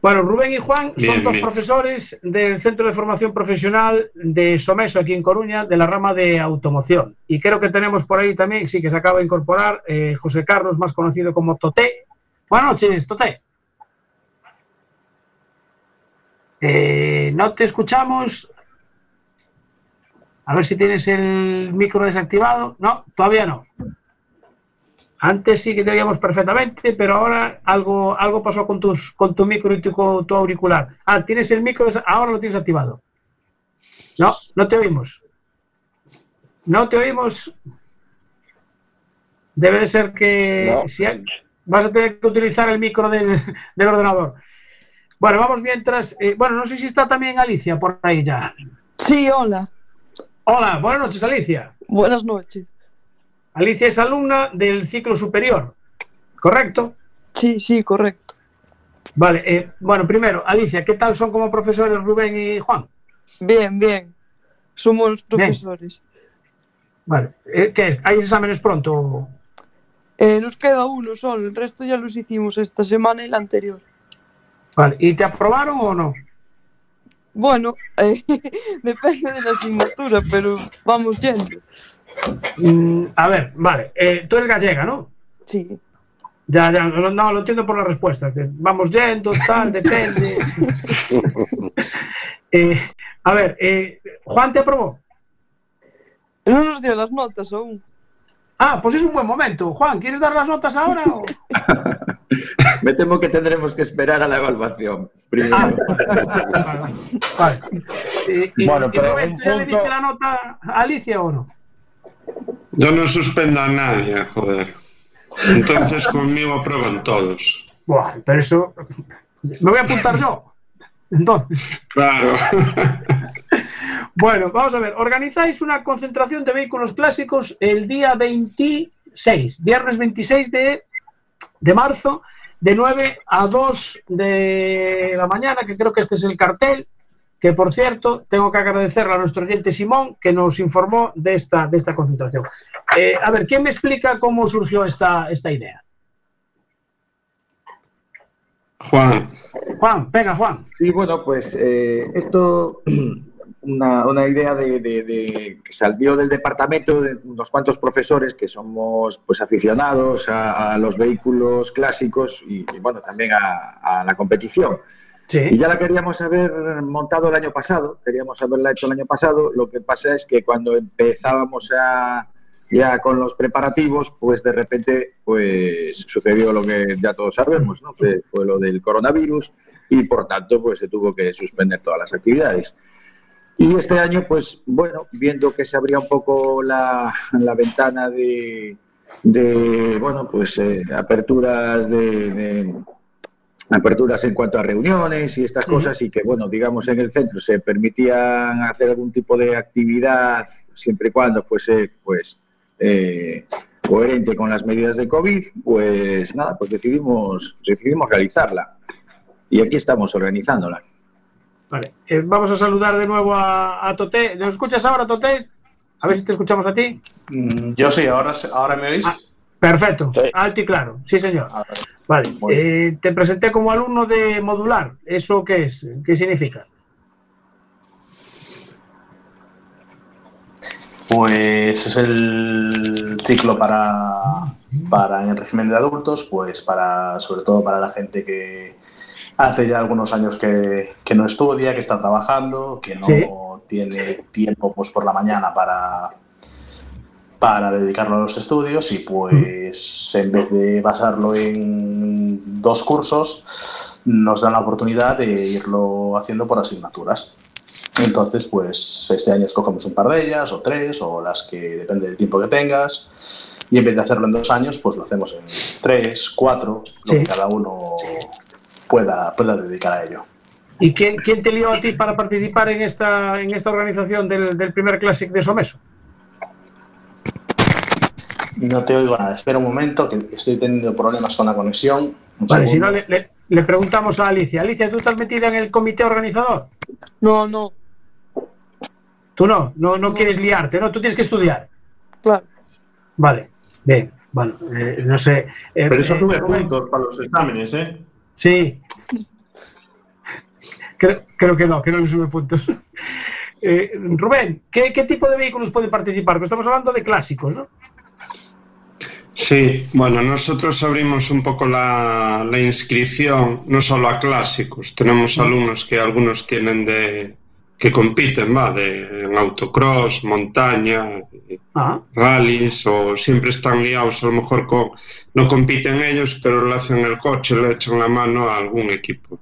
Bueno, Rubén y Juan son dos bien. profesores del Centro de Formación Profesional de Someso aquí en Coruña, de la rama de automoción. Y creo que tenemos por ahí también, sí, que se acaba de incorporar eh, José Carlos, más conocido como Toté. Buenas noches, Toté. Eh, no te escuchamos. A ver si tienes el micro desactivado. No, todavía no. Antes sí que te oíamos perfectamente, pero ahora algo, algo pasó con, tus, con tu micro y tu, con tu auricular. Ah, tienes el micro, ahora lo tienes activado. No, no te oímos. No te oímos. Debe de ser que No. si hay- vas a tener que utilizar el micro del, [laughs] del ordenador. Bueno, vamos mientras. eh, bueno, no sé si está también Alicia por ahí ya. Sí, hola. Hola, buenas noches, Alicia. Buenas noches. Alicia es alumna del ciclo superior, ¿correcto? Sí, sí, correcto. Vale, eh, bueno, primero, Alicia, ¿qué tal son como profesores Rubén y Juan? Bien, bien. Somos profesores. Vale, eh, ¿qué es? ¿Hay exámenes pronto? Eh, nos queda uno solo, el resto ya los hicimos esta semana y la anterior. Vale, ¿y te aprobaron o no? Bueno, [laughs] depende de la asignatura, pero vamos yendo. Mm, a ver, vale, eh, tú eres gallega, ¿no? Sí. Ya, ya, no, no, lo entiendo por la respuesta, que vamos yendo, tal, [laughs] depende. [laughs] Eh, a ver, eh, ¿Juan te aprobó? No nos dio las notas aún. Ah, pues es un buen momento. Juan, ¿quieres dar las notas ahora? O... [laughs] Me temo que tendremos que esperar a la evaluación. Primero. Ah, vale, vale. Eh, Bueno, y pero Rubén, un ¿tú ya le punto- diste la nota a Alicia o no? Yo no suspendo a nadie, joder. Entonces [laughs] conmigo aprueban todos. Buah, pero eso. Me voy a apuntar yo. Entonces. Claro. [laughs] Bueno, vamos a ver. Organizáis una concentración de vehículos clásicos el día 26, viernes 26 de, de marzo, de 9 a 2 de la mañana, que creo que este es el cartel. Que por cierto, tengo que agradecerle a nuestro oyente Simón que nos informó de esta, de esta concentración. Eh, a ver, ¿quién me explica cómo surgió esta, esta idea? Juan, Juan, venga, Juan. Sí, bueno, pues eh, esto, [clears throat] una, una idea de, de- de- que salió del departamento de unos cuantos profesores que somos pues aficionados a, a los vehículos clásicos y, y, bueno, también a, a la competición. Y ya la queríamos haber montado el año pasado, queríamos haberla hecho el año pasado. Lo que pasa es que cuando empezábamos a, ya con los preparativos, pues de repente pues sucedió lo que ya todos sabemos, ¿no? que fue lo del coronavirus y por tanto pues se tuvo que suspender todas las actividades. Y este año, pues bueno, viendo que se abría un poco la, la ventana de, de, bueno, pues eh, aperturas de, aperturas en cuanto a reuniones y estas cosas y que, bueno, digamos en el centro se permitían hacer algún tipo de actividad siempre y cuando fuese, pues, eh, coherente con las medidas de COVID, pues nada, pues decidimos, decidimos realizarla. Y aquí estamos organizándola. Vale, eh, vamos a saludar de nuevo a, a Toté. ¿Nos escuchas ahora, Toté? A ver si te escuchamos a ti. Mm, Yo sí, ahora, se- ahora me oís. Ah, Perfecto, alto y claro, sí señor. Vale, eh, te presenté como alumno de modular. ¿Eso qué es? ¿Qué significa? Pues es el ciclo para, para en el régimen de adultos, pues para sobre todo para la gente que hace ya algunos años que, que no estudia, que está trabajando, que no Sí. tiene tiempo pues por la mañana para, para dedicarlo a los estudios y pues en vez de basarlo en dos cursos, nos dan la oportunidad de irlo haciendo por asignaturas. Entonces, pues este año escogemos un par de ellas, o tres, o las que depende del tiempo que tengas. Y en vez de hacerlo en dos años, pues lo hacemos en tres, cuatro, lo Sí. que cada uno pueda, pueda dedicar a ello. ¿Y quién, quién te lió a ti para participar en esta, en esta organización del, del primer Classic de Someso? No te oigo nada. Espera un momento, que estoy teniendo problemas con la conexión. Un Vale, si no, le, le- le preguntamos a Alicia. Alicia, ¿tú estás metida en el comité organizador? No, no, Tú no, no, no quieres liarte, ¿no? Tú tienes que estudiar. claro. Vale, bien, bueno, eh, no sé. eh, Pero eso eh, tuve Rubén, puntos para los exámenes, ¿eh? Sí. Creo, creo que no, que no le sube puntos. Eh, Rubén, ¿qué, qué tipo de vehículos pueden participar? Porque estamos hablando de clásicos, ¿no? Sí, bueno, nosotros abrimos un poco la, la inscripción, no solo a clásicos, tenemos alumnos que algunos tienen de que compiten, va, de en autocross, montaña, Ah, rallies o siempre están liados, a lo mejor con, no compiten ellos, pero le hacen el coche, le echan la mano a algún equipo.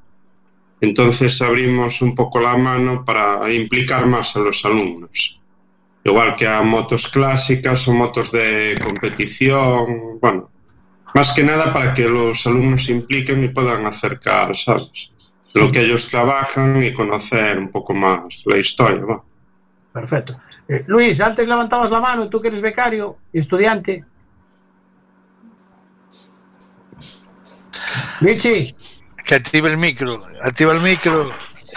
Entonces abrimos un poco la mano para implicar más a los alumnos. Igual que a motos clásicas o motos de competición, bueno, más que nada para que los alumnos se impliquen y puedan acercar, ¿sabes? Lo que ellos trabajan y conocer un poco más la historia, ¿va? perfecto. Eh, Luis, antes levantabas la mano, tú que eres becario y estudiante. Luigi, Que active el micro. Activa el micro.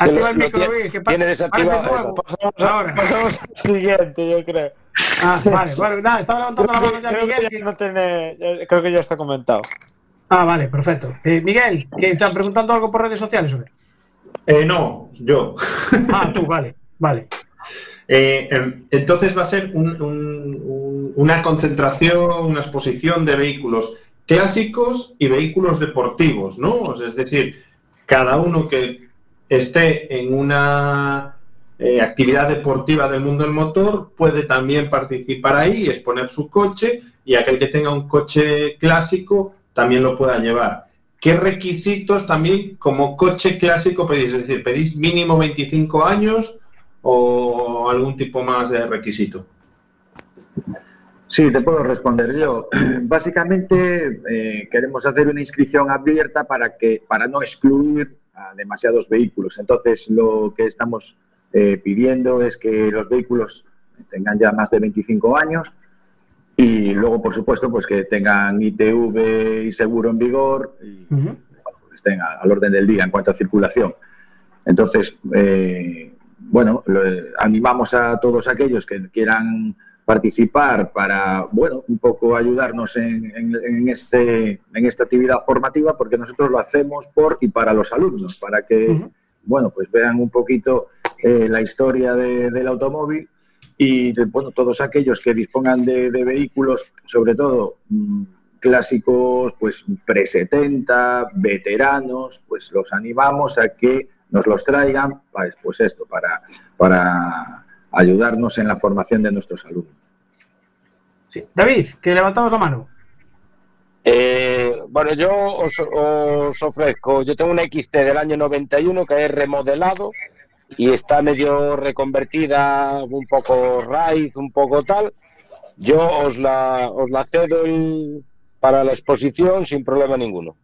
Activa el micro, tiene- Luis. que pa- tiene desactivado eso. nuevo. Ahora. Pasamos al siguiente, yo creo. Ah, vale, bueno, nada, estaba levantando la mano ya Creo que Miguel. ya que- no tiene- ya- creo que ya está comentado. Ah, vale, perfecto. Eh, Miguel, ¿que están preguntando algo por redes sociales o qué? Eh, no, yo. Ah, tú, vale, vale. [laughs] Eh, em, entonces va a ser un- un- un- una concentración, una exposición de vehículos clásicos y vehículos deportivos, ¿no? Es decir, cada uno que esté en una eh, actividad deportiva del mundo del motor puede también participar ahí, exponer su coche y aquel que tenga un coche clásico también lo pueda llevar. ¿Qué requisitos también como coche clásico pedís? Es decir, ¿pedís mínimo 25 años o algún tipo más de requisito? Sí, te puedo responder yo. [clears throat] Básicamente eh, queremos hacer una inscripción abierta para que para no excluir a demasiados vehículos. Entonces, lo que estamos eh, pidiendo es que los vehículos tengan ya más de 25 años y luego, por supuesto, pues que tengan ITV y seguro en vigor y estén a- al orden del día en cuanto a circulación. Entonces, eh, bueno, lo- animamos a todos aquellos que quieran participar para, bueno, un poco ayudarnos en, en- en este, en esta actividad formativa, porque nosotros lo hacemos por y para los alumnos, para que, bueno, pues vean un poquito eh, la historia de- del automóvil y, bueno, todos aquellos que dispongan de, de vehículos, sobre todo mm, clásicos, pues pre-70, veteranos, pues los animamos a que nos los traigan, pues, pues esto, para, para ayudarnos en la formación de nuestros alumnos. Sí. David, que levantamos la mano. Eh, bueno, yo os, os ofrezco, yo tengo una XT del año 91 que es remodelado y está medio reconvertida, un poco raíz, un poco tal. Yo os la, os la cedo el- para la exposición sin problema ninguno.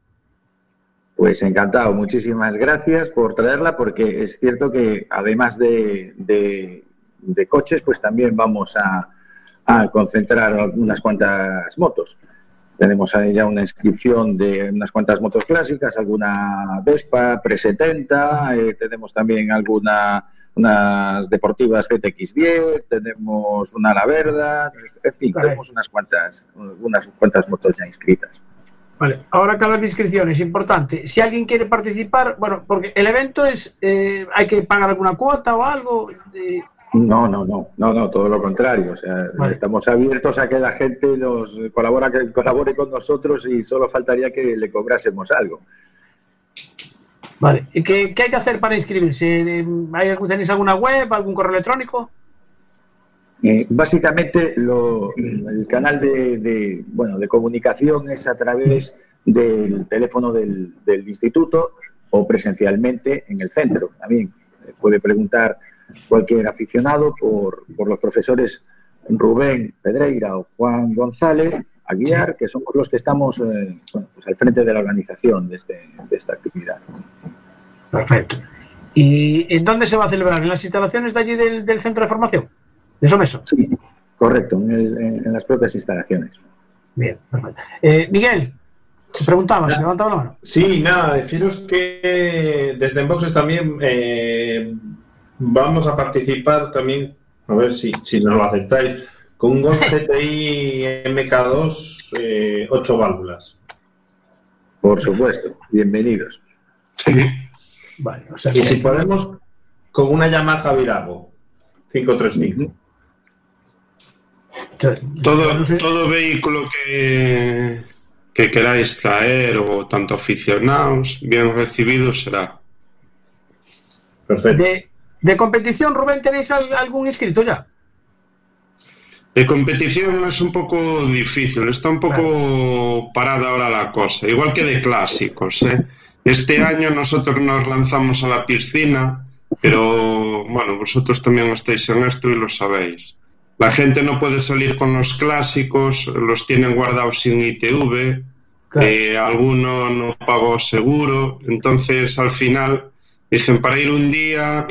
Pues encantado, muchísimas gracias por traerla, porque es cierto que además de, de- de coches, pues también vamos a, a concentrar unas cuantas motos. Tenemos ahí ya una inscripción de unas cuantas motos clásicas, alguna Vespa pre-70, eh, tenemos también alguna unas deportivas ZX10, tenemos una La Verda, en fin, Vale. tenemos unas cuantas, unas cuantas motos ya inscritas. Vale, ahora que hablas de inscripciones, importante. Si alguien quiere participar, bueno, porque el evento es, eh, hay que pagar alguna cuota o algo. eh, No, no, no, no, no, todo lo contrario. O sea, Vale. estamos abiertos a que la gente nos colabora, que colabore con nosotros y solo faltaría que le cobrásemos algo. vale. ¿Y qué, qué hay que hacer para inscribirse? Eh, ¿Hay, algún- ¿Tenéis alguna web, algún correo electrónico? Eh, básicamente, lo- el canal de, de, bueno, de comunicación es a través del teléfono del, del instituto o presencialmente en el centro. También puede preguntar cualquier aficionado por, por los profesores Rubén Pedreira o Juan González Aguiar, que somos los que estamos eh, bueno, pues al frente de la organización de, este, de esta actividad. Perfecto. ¿Y en dónde se va a celebrar? ¿En las instalaciones de allí del, del centro de formación? ¿De Someso? Sí, correcto, en, el- en- en las propias instalaciones. Bien, perfecto. Eh, Miguel, te preguntabas, levantaba la mano. Sí, nada, deciros que desde Enboxes también eh, vamos a participar también, a ver si, si nos lo aceptáis, con un Golf GTI MK2 8 válvulas. Por supuesto, bienvenidos. Vale, o sea Y si podemos, con una Yamaha Virago 535. Todo, todo vehículo que, que queráis traer o tanto aficionados, bien recibido será. Perfecto. De, de competición, Rubén, ¿tenéis al- algún inscrito ya? De competición es un poco difícil, está un poco parada ahora la cosa, igual que de clásicos. ¿eh? Este año nosotros nos lanzamos a la piscina, pero bueno, vosotros también estáis en esto y lo sabéis. La gente no puede salir con los clásicos, los tienen guardados sin ITV, eh, alguno no pagó seguro, entonces al final dicen para ir un día